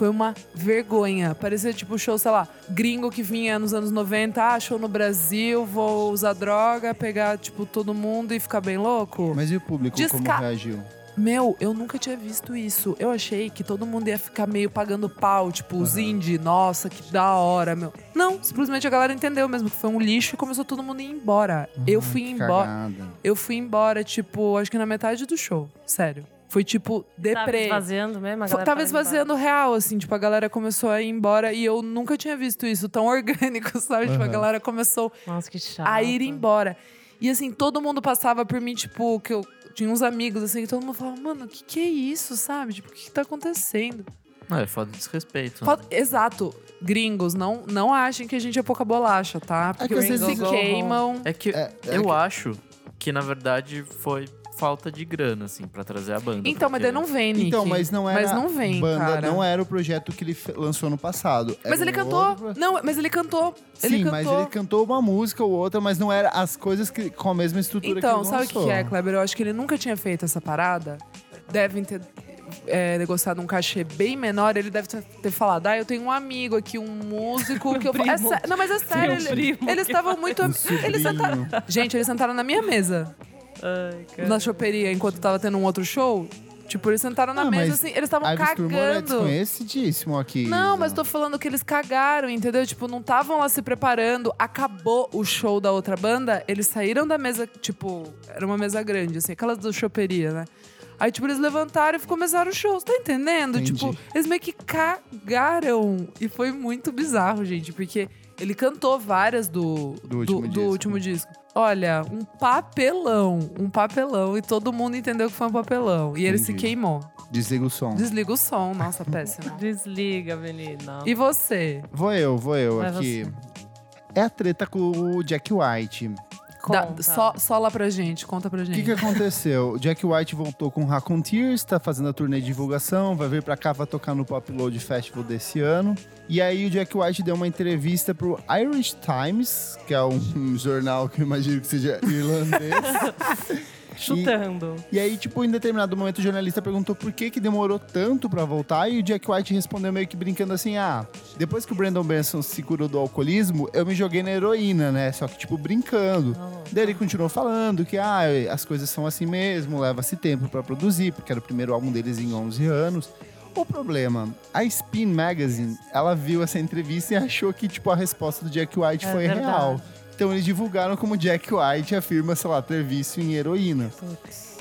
Foi uma vergonha. Parecia tipo show, sei lá, gringo que vinha nos anos 90, ah, show no Brasil, vou usar droga, pegar, tipo, todo mundo e ficar bem louco. Mas e o público como Desca- reagiu? Meu, eu nunca tinha visto isso. Eu achei que todo mundo ia ficar meio pagando pau, tipo, os indie, nossa, que da hora, meu. Não, simplesmente a galera entendeu mesmo que foi um lixo e começou todo mundo a ir embora. eu fui embora. cagada. Eu fui embora, tipo, acho que na metade do show. Sério. Foi tipo, Tava deprê. esvaziando mesmo? A Fo- galera Tava tava esvaziando real, assim, tipo, a galera começou a ir embora e eu nunca tinha visto isso tão *laughs* orgânico, sabe? Tipo, a galera começou. Nossa, que a ir embora. E assim, todo mundo passava por mim, tipo, que eu tinha uns amigos, assim, que todo mundo falava, mano, o que, que é isso, sabe? Tipo, o que, que tá acontecendo? Não, é foda de desrespeito. né? Falta- Exato. Gringos, não, não achem que a gente é pouca bolacha, tá? Porque que eles vocês se queimam. É que É, é eu que- acho que, na verdade, foi falta de grana, assim, pra trazer a banda. Então, mas daí porque- não vem, Nick. Então, mas não era Mas não vem, banda, cara. não era o projeto que ele lançou no passado. Era Mas ele um cantou. outro- Não, mas ele cantou. ele Sim, cantou. mas ele cantou uma música ou outra, mas não era as coisas que, com a mesma estrutura Então, que ele sabe o que, lançou. que é, Kleber? Eu acho que ele nunca tinha feito essa parada. Devem ter é, negociado um cachê bem menor. Ele deve ter, falado: Ah, eu tenho um amigo aqui, um músico *laughs* que eu. Primo. É Não, mas é sério. Ele- eles estavam muito. Um eles sentaram. Gente, eles sentaram na minha mesa, Ai, na choperia, enquanto tava tendo um outro show. Tipo, eles sentaram na Ah, mesa assim, eles estavam Turmor é cagando. desconhecidíssimo aqui. Não, Isa. mas tô falando que eles cagaram, entendeu? Tipo, não estavam lá se preparando. Acabou o show da outra banda, eles saíram da mesa, tipo, era uma mesa grande, assim, aquelas do choperia, né? Aí, tipo, eles levantaram e começaram o show. Você tá entendendo? Entendi. Tipo, eles meio que cagaram. E foi muito bizarro, gente, porque ele cantou várias do, Do último disco. último disco. Olha, um papelão, um papelão. E todo mundo entendeu que foi um papelão. E ele se queimou. Desliga o som. Desliga o som, nossa, péssimo. *laughs* Desliga, menina. E você? Vou eu, vou eu Vai aqui. É a treta com o Jack White. Conta. só, só lá pra gente, conta pra O gente. que, que aconteceu? O Jack White voltou com Raccoon Tears, tá fazendo a turnê de divulgação, vai vir pra cá, vai tocar no Pop Load Festival desse ano. E aí o Jack White deu uma entrevista pro Irish Times, que é um, um *laughs* jornal que eu imagino que seja irlandês. *laughs* Chutando. E aí, tipo, em determinado momento, o jornalista perguntou por que que demorou tanto pra voltar, e o Jack White respondeu meio que brincando assim, ah, depois que o Brandon Benson se curou do alcoolismo, eu me joguei na heroína, né? Só que, tipo, brincando. Daí ele continuou falando que, ah, as coisas são assim mesmo, leva-se tempo pra produzir, porque era o primeiro álbum deles em 11 anos. O problema, a Spin Magazine, ela viu essa entrevista e achou que, tipo, a resposta do Jack White É foi verdade. real. Então eles divulgaram como Jack White afirma, sei lá, ter vício em heroína.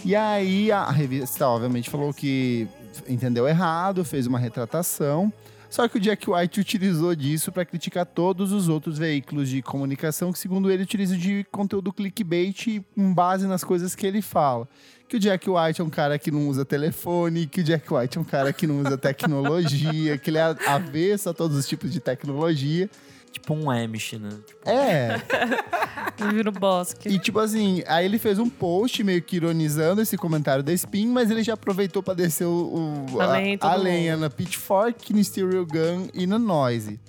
E aí a revista, obviamente, falou que entendeu errado, fez uma retratação. Só que o Jack White utilizou disso para criticar todos os outros veículos de comunicação que, segundo ele, utilizam de conteúdo clickbait com base nas coisas que ele fala. Que o Jack White é um cara que não usa telefone, que o Jack White é um cara que não usa tecnologia, que ele é *laughs* avesso a todos os tipos de tecnologia. Tipo um Amish, né? É, *laughs* Vive no bosque. E tipo assim, aí ele fez um post meio que ironizando esse comentário da Spin, mas ele já aproveitou pra descer o, o- A a, lenha a na Pitchfork, no Stereo Gun e na Noise.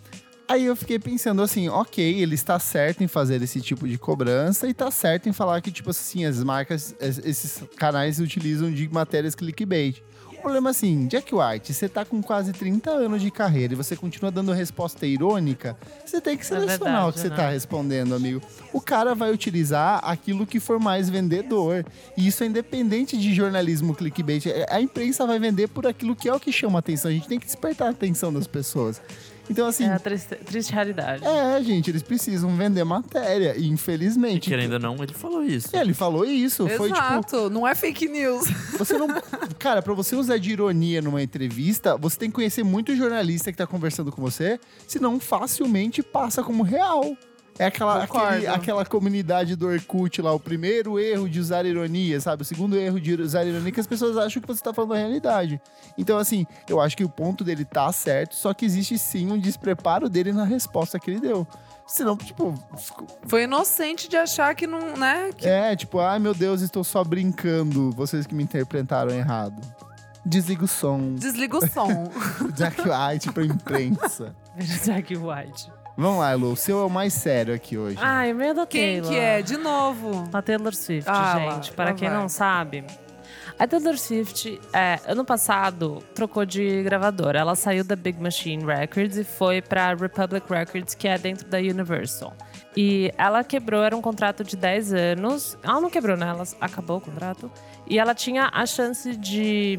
Aí eu fiquei pensando assim, ok, ele está certo em fazer esse tipo de cobrança e tá certo em falar que, tipo assim, as marcas, es- esses canais utilizam de matérias clickbait. Problema é assim, Jack White, você tá com quase 30 anos de carreira e você continua dando resposta irônica, você tem que selecionar verdade, o que você né? tá respondendo, amigo. O cara vai utilizar aquilo que for mais vendedor. E isso é independente de jornalismo clickbait. A imprensa vai vender por aquilo que é o que chama atenção. A gente tem que despertar a atenção das pessoas. Então, assim, É a triste, triste realidade. é, gente, eles precisam vender matéria. E E infelizmente. querendo ou não, ele falou isso. É, ele falou isso. Foi tipo, Exato, não é fake news. você não. *laughs* Cara, pra você usar de ironia numa entrevista, você tem que conhecer muito jornalista que tá conversando com você, senão facilmente passa como real. É aquela, aquele- aquela comunidade do Orkut lá, o primeiro erro de usar ironia, sabe? O segundo erro de usar ironia é que as pessoas acham que você tá falando a realidade. Então, assim, eu acho que o ponto dele tá certo, só que existe sim um despreparo dele na resposta que ele deu. Senão, tipo, Foi inocente de achar que não, né? Que é, tipo, ai meu Deus, estou só brincando, vocês que me interpretaram errado. Desliga o som. desliga o som. *laughs* Jack White pra imprensa. *laughs* Jack White. Vamos lá, Lu, o seu é o mais sério aqui hoje. Ai, o meu é da Quem Taylor. que é? De novo. A Taylor Swift, Ah, lá, gente. Para lá quem vai. não sabe, a Taylor Swift, é, ano passado, trocou de gravadora. Ela saiu da Big Machine Records e foi pra Republic Records, que é dentro da Universal. E ela quebrou, era um contrato de 10 anos. Ela não quebrou, né? Ela acabou o contrato. E ela tinha a chance de,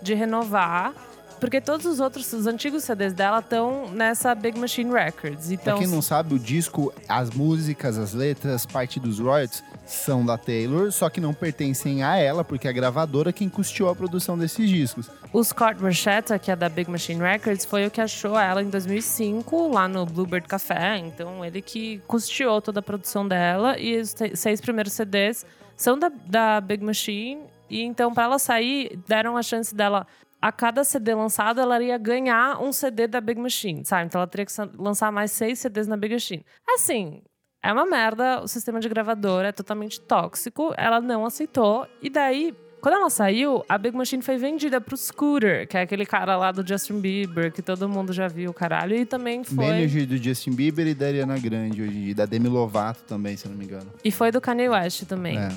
de renovar. Porque todos os outros, os antigos CDs dela estão nessa Big Machine Records. Então, Pra quem não sabe, o disco, as músicas, as letras, parte dos royalties são da Taylor, só que não pertencem a ela, porque é a gravadora quem custeou a produção desses discos. O Scott Borchetta, que é da Big Machine Records, foi o que achou ela em 2005, lá no Bluebird Café. Então, ele que custeou toda a produção dela. E os seis primeiros CDs são da, da Big Machine. E então, para ela sair, deram a chance dela... A cada CD lançado, ela iria ganhar um CD da Big Machine, sabe? Então, ela teria que lançar mais seis CDs na Big Machine. Assim, é uma merda. O sistema de gravadora é totalmente tóxico. Ela não aceitou. E daí, quando ela saiu, a Big Machine foi vendida pro Scooter, que é aquele cara lá do Justin Bieber, que todo mundo já viu, caralho. E também foi. Manager do Justin Bieber e da Ariana Grande hoje em dia, e da Demi Lovato também, se não me engano. E foi do Kanye West também. É.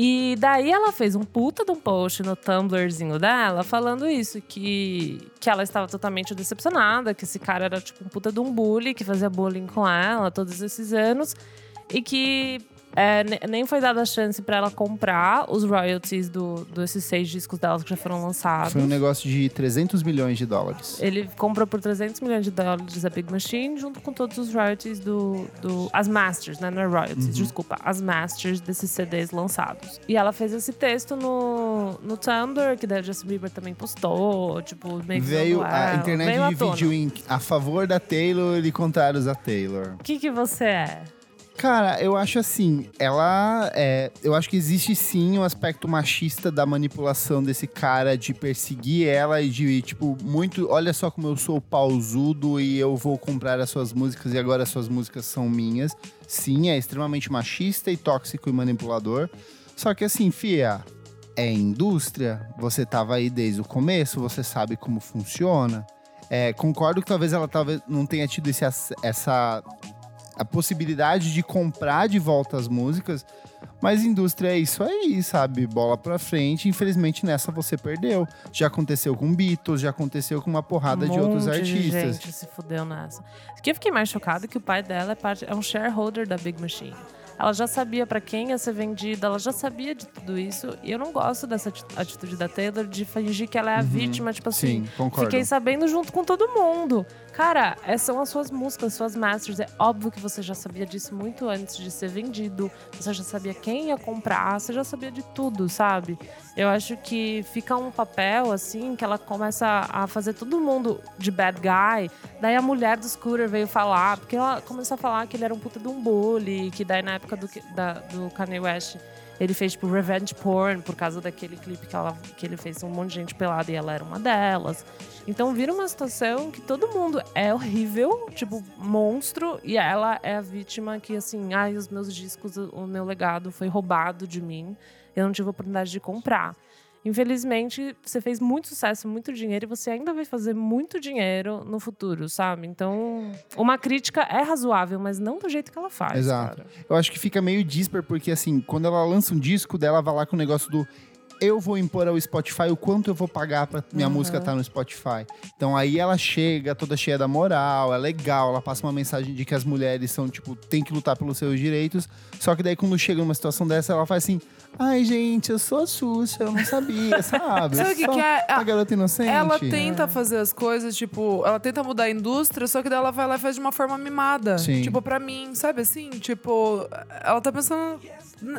E daí ela fez um puta de um post no Tumblrzinho dela falando isso, que, que ela estava totalmente decepcionada, que esse cara era tipo um puta de um bully, que fazia bullying com ela todos esses anos, e que é, ne- nem foi dada a chance pra ela comprar os royalties do, desses seis discos dela que já foram lançados. Foi um negócio de 300 milhões de dólares. Ele comprou por 300 milhões de dólares a Big Machine, junto com todos os royalties do. do as masters, né? Não é royalties, desculpa. As masters desses CDs lançados. E ela fez esse texto no, no Tumblr, que daí o Justin Bieber também postou, tipo, meio que Veio, a internet Veio dividiu em a favor da Taylor e contrários à Taylor. O que, que você é? Cara, eu acho assim, ela é. Eu acho que existe sim um aspecto machista da manipulação desse cara de perseguir ela e de, tipo, muito. Olha só como eu sou pausudo e eu vou comprar as suas músicas e agora as suas músicas são minhas. Sim, é extremamente machista e tóxico e manipulador. Só que assim, Fia, é indústria, você tava aí desde o começo, você sabe como funciona. É, concordo que talvez ela talvez não tenha tido esse, essa a possibilidade de comprar de volta as músicas, mas indústria é isso aí, sabe? Bola pra frente, infelizmente nessa você perdeu. Já aconteceu com Beatles, já aconteceu com uma porrada um de outros artistas. gente se fudeu nessa. O que eu fiquei mais chocada é que o pai dela é, parte, é um shareholder da Big Machine. Ela já sabia pra quem ia ser vendida, ela já sabia de tudo isso. E eu não gosto dessa ati- atitude da Taylor de fingir que ela é a vítima, tipo assim. Uhum. Sim, concordo. Fiquei sabendo junto com todo mundo. Cara, essas são as suas músicas, suas masters. É óbvio que você já sabia disso muito antes de ser vendido. Você já sabia quem ia comprar, você já sabia de tudo, sabe? Eu acho que fica um papel, assim, que ela começa a fazer todo mundo de bad guy. Daí a mulher do Scooter veio falar, porque ela começou a falar que ele era um puta de um bully, que daí na época do, da, do Kanye West ele fez, tipo, revenge porn por causa daquele clipe que, ela, que ele fez um monte de gente pelada e ela era uma delas. Então vira uma situação que todo mundo é horrível, tipo, monstro, e ela é a vítima que, assim, ai, os meus discos, o meu legado foi roubado de mim, eu não tive a oportunidade de comprar. Infelizmente, você fez muito sucesso, muito dinheiro, e você ainda vai fazer muito dinheiro no futuro, sabe? Então, uma crítica é razoável, mas não do jeito que ela faz. Exato. cara. Eu acho que fica meio disper, porque assim, quando ela lança um disco dela, vai lá com o negócio do eu vou impor ao Spotify o quanto eu vou pagar pra minha Uhum. música estar no Spotify. Então aí ela chega toda cheia da moral, é legal, ela passa uma mensagem de que as mulheres são, tipo, tem que lutar pelos seus direitos. Só que daí quando chega numa situação dessa, ela faz assim: ai, gente, eu sou a Xuxa, eu não sabia, *laughs* sabe? Sabe o que que é? A garota inocente. Ela tenta fazer as coisas, tipo, ela tenta mudar a indústria, só que daí ela vai lá e faz de uma forma mimada. Sim. Tipo, pra mim, sabe assim? Tipo, ela tá pensando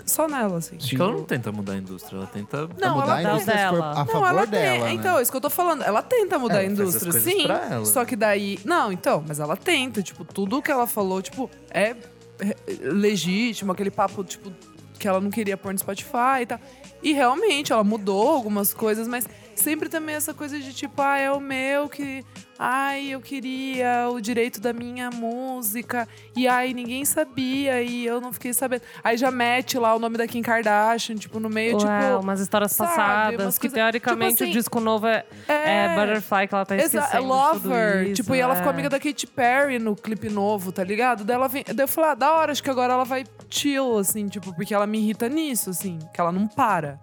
só nela, assim. Acho que ela não tenta mudar a indústria, ela tenta. Não, mudar ela a indústria se for dela. a Não, favor ela dela. né? Então, é isso que eu tô falando. Ela tenta mudar É, a indústria, sim. pra ela. Só que daí. Não, então, mas ela tenta. Tipo, tudo que ela falou, tipo, é é, legítimo, aquele papo, tipo, que ela não queria pôr no Spotify e tal. E realmente, ela mudou algumas coisas, mas sempre também essa coisa de tipo, ah, é o meu que. Ai, eu queria o direito da minha música. E ai, ninguém sabia e eu não fiquei sabendo. Aí já mete lá o nome da Kim Kardashian, tipo, no meio, Ué, tipo. umas histórias sabe, passadas, umas que coisas- teoricamente tipo assim, o disco novo é, é Butterfly, que ela tá Exa esquecendo. de Lover. isso, tipo, e ela é. ficou amiga da Katy Perry no clipe novo, tá ligado? Daí, ela vem, daí eu falei, ah, da hora, acho que agora ela vai chill, assim, tipo, porque ela me irrita nisso, assim, que ela não para.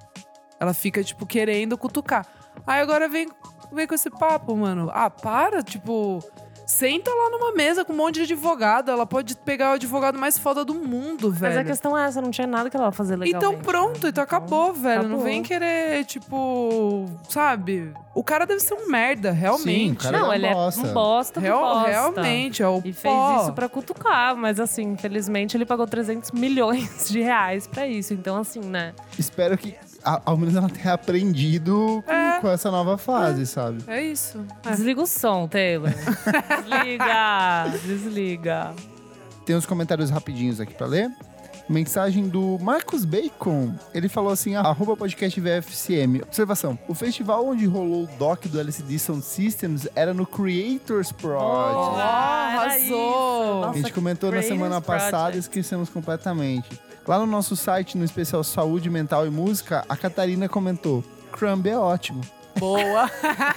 Ela fica, tipo, querendo cutucar. Aí agora vem, vem com esse papo, mano. Ah, para, tipo. Senta lá numa mesa com um monte de advogado. Ela pode pegar o advogado mais foda do mundo, velho. Mas a questão é essa, não tinha nada que ela ia fazer legalmente. Então pronto, né? então acabou, velho. Não acabou. vem querer, tipo, sabe? O cara deve ser um merda, realmente. Sim, o cara Não, é um ele bosta. é um bosta Real- bosta. realmente, é o E fez pó. isso pra cutucar, mas assim, infelizmente ele pagou 300 milhões de reais pra isso. Então, assim, né? Espero que a- ao menos ela tenha aprendido com, É. com essa nova fase, sabe? É isso. É. Desliga o som, Taylor. *laughs* desliga, desliga. Tem uns comentários rapidinhos aqui pra ler. Mensagem do Marcos Bacon. Ele falou assim: ah, arroba podcast VFCM. Observação: o festival onde rolou o doc do LCD Sound Systems era no Creators Project. Ah, era arrasou. isso. a gente Nossa, comentou na semana passada e esquecemos completamente. Lá no nosso site, no especial Saúde Mental e Música, a Catarina comentou: Crumb é ótimo. Boa.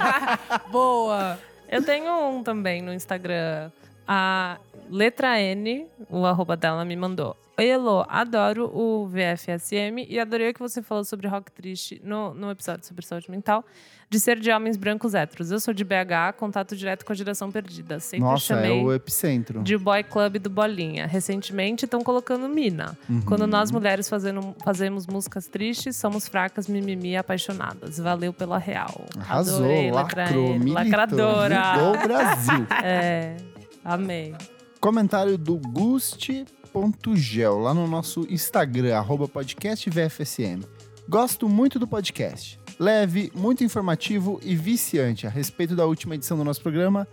*laughs* Boa. Eu tenho um também no Instagram. A letra N, o arroba dela, me mandou. Elô, adoro o VFSM e adorei o que você falou sobre rock triste no, no episódio sobre saúde mental, de ser de homens brancos héteros. Eu sou de BH, contato direto com a geração perdida. Sempre Nossa, é chamei o epicentro. de boy club do Bolinha. Recentemente estão colocando Mina. Uhum. Quando nós mulheres fazendo, fazemos músicas tristes, somos fracas, mimimi apaixonadas. Valeu pela real. Arrasou, Adorei, lacrou, militou, lacradora. mudou o Brasil. *laughs* É, amei. Comentário do Gusti.gel, lá no nosso Instagram, arroba podcast VFSM. Gosto muito do podcast. Leve, muito informativo e viciante a respeito da última edição do nosso programa.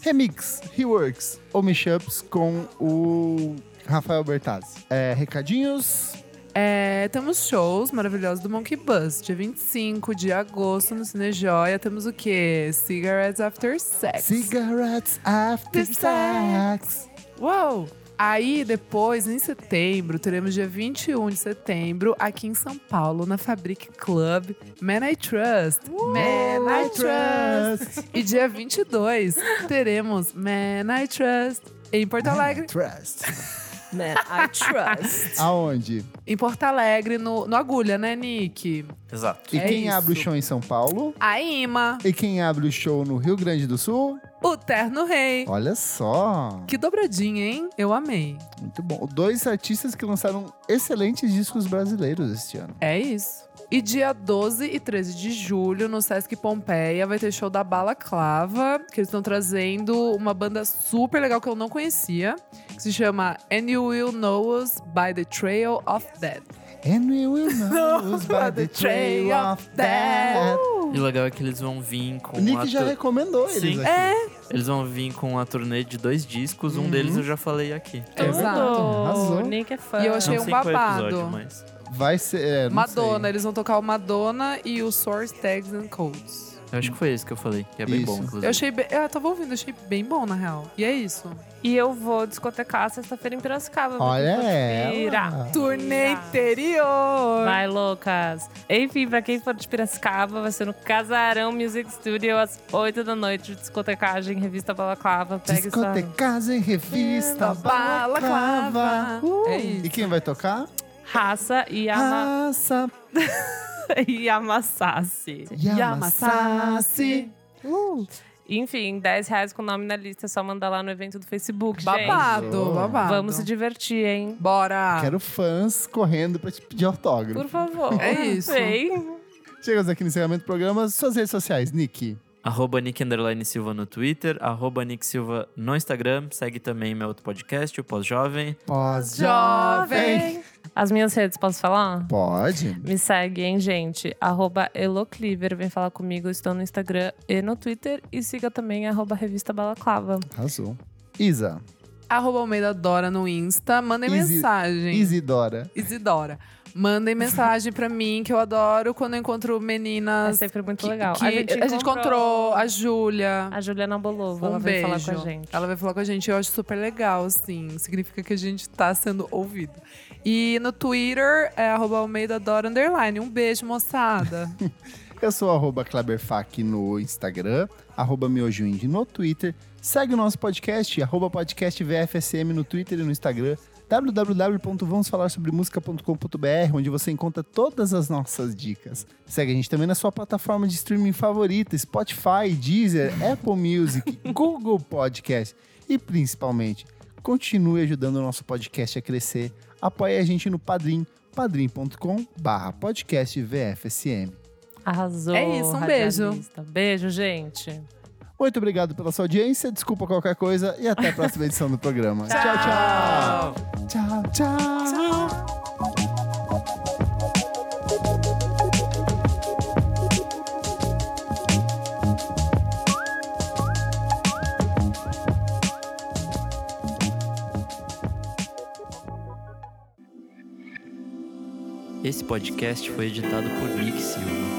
Remix, reworks ou mashups com o Rafael Bertazzi. É, recadinhos? É, temos shows maravilhosos do Monkey Bus. Dia 25 de agosto no Cine Joia. Temos o quê? Cigarettes After Sex. Cigarettes after sex. Uou! Aí, depois, em setembro, teremos dia 21 de setembro, aqui em São Paulo, na Fabric Club, Man I Trust. Man I Trust. E dia 22, teremos Man I Trust em Porto Alegre. Trust. Man, I trust. Aonde? Em Porto Alegre, no, no Agulha, né, Nick? Exato. E É quem isso. abre o show em São Paulo? A Ima, E quem abre o show no Rio Grande do Sul? o Terno Rei. Olha só. Que dobradinha, hein? Eu amei. Muito bom. Dois artistas que lançaram excelentes discos brasileiros este ano. É isso. E dia 12 e 13 de julho, no Sesc Pompeia, vai ter show da Balaclava, que eles estão trazendo uma banda super legal que eu não conhecia, que se chama And You Will Know Us by the Trail of Death. And we will know *laughs* us by the trail of death. E o legal é que eles vão vir com O Nick já recomendou eles Sim. aqui. É, Eles vão vir com a turnê de dois discos, um Uhum. deles eu já falei aqui. Exato. Arrasou. O Nick é fã. E eu achei Não um é babado. episódio, mas... Vai ser. É, não Madonna. sei. Eles vão tocar o Madonna e o Source Tags and Codes. Eu acho que foi esse que eu falei, que é bem Isso. bom, inclusive. Eu achei bem. Eu tava ouvindo, achei bem bom, na real. E é isso. E eu vou discotecar sexta-feira em Piracicaba. Olha ela. Turnê interior! Vai, loucas. Enfim, pra quem for de Piracicaba, vai ser no Casarão Music Studio às 8 da noite. Discotecagem, revista Balaclava. Pega essa... Discotecagem, revista, balaclava. Balaclava. Uh. É isso. E quem vai tocar? Raça e, ama... Raça *laughs* e Amassasse. Yamassaci. Uh. Enfim, 10 reais com o nome na lista. É só mandar lá no evento do Facebook, gente. Babado, babado. Vamos se divertir, hein? Bora! Quero fãs correndo pra te pedir autógrafo. Por favor. É isso. Vem. Chegamos aqui no encerramento do programa. Suas redes sociais, Nick. Arroba Nick Underline Silva no Twitter, arroba Nick Silva no Instagram. Segue também meu outro podcast, o Pós-Jovem. Pós-jovem. As minhas redes, posso falar? Pode. Me segue, hein, gente? Arroba Elocliver. Vem falar comigo. Estou no Instagram e no Twitter. E siga também arroba Revista Balaclava. Arrasou. Isa. arroba Almeida Dora no Insta. Mandem Isi- mensagem. Isidora. Isidora. Mandem mensagem pra mim, que eu adoro quando eu encontro É meninas. sempre muito que- legal. que- a, gente encontrou a Júlia. a Juliana Bolova. Um ela veio beijo. falar com a gente. Ela vai falar com a gente. Eu acho super legal, assim. Significa que a gente tá sendo ouvido. E no Twitter é arroba Almeida Dora Underline. Um beijo, moçada. *laughs* Eu sou arroba Kleberfac no Instagram, arroba no Twitter. Segue o nosso podcast, arroba podcast VFSM no Twitter e no Instagram, www.vamosfalarsobremusica.com.br, onde você encontra todas as nossas dicas. Segue a gente também na sua plataforma de streaming favorita, Spotify, Deezer, Apple Music, *laughs* Google Podcast e principalmente, continue ajudando o nosso podcast a crescer. Apoie a gente no Padrim, padrim.com barra podcast VFSM. Arrasou. É isso, um beijo. Beijo, gente. Muito obrigado pela sua audiência, desculpa qualquer coisa e até a próxima edição do programa. *laughs* tchau. Tchau, tchau. Esse podcast foi editado por Nick Silva.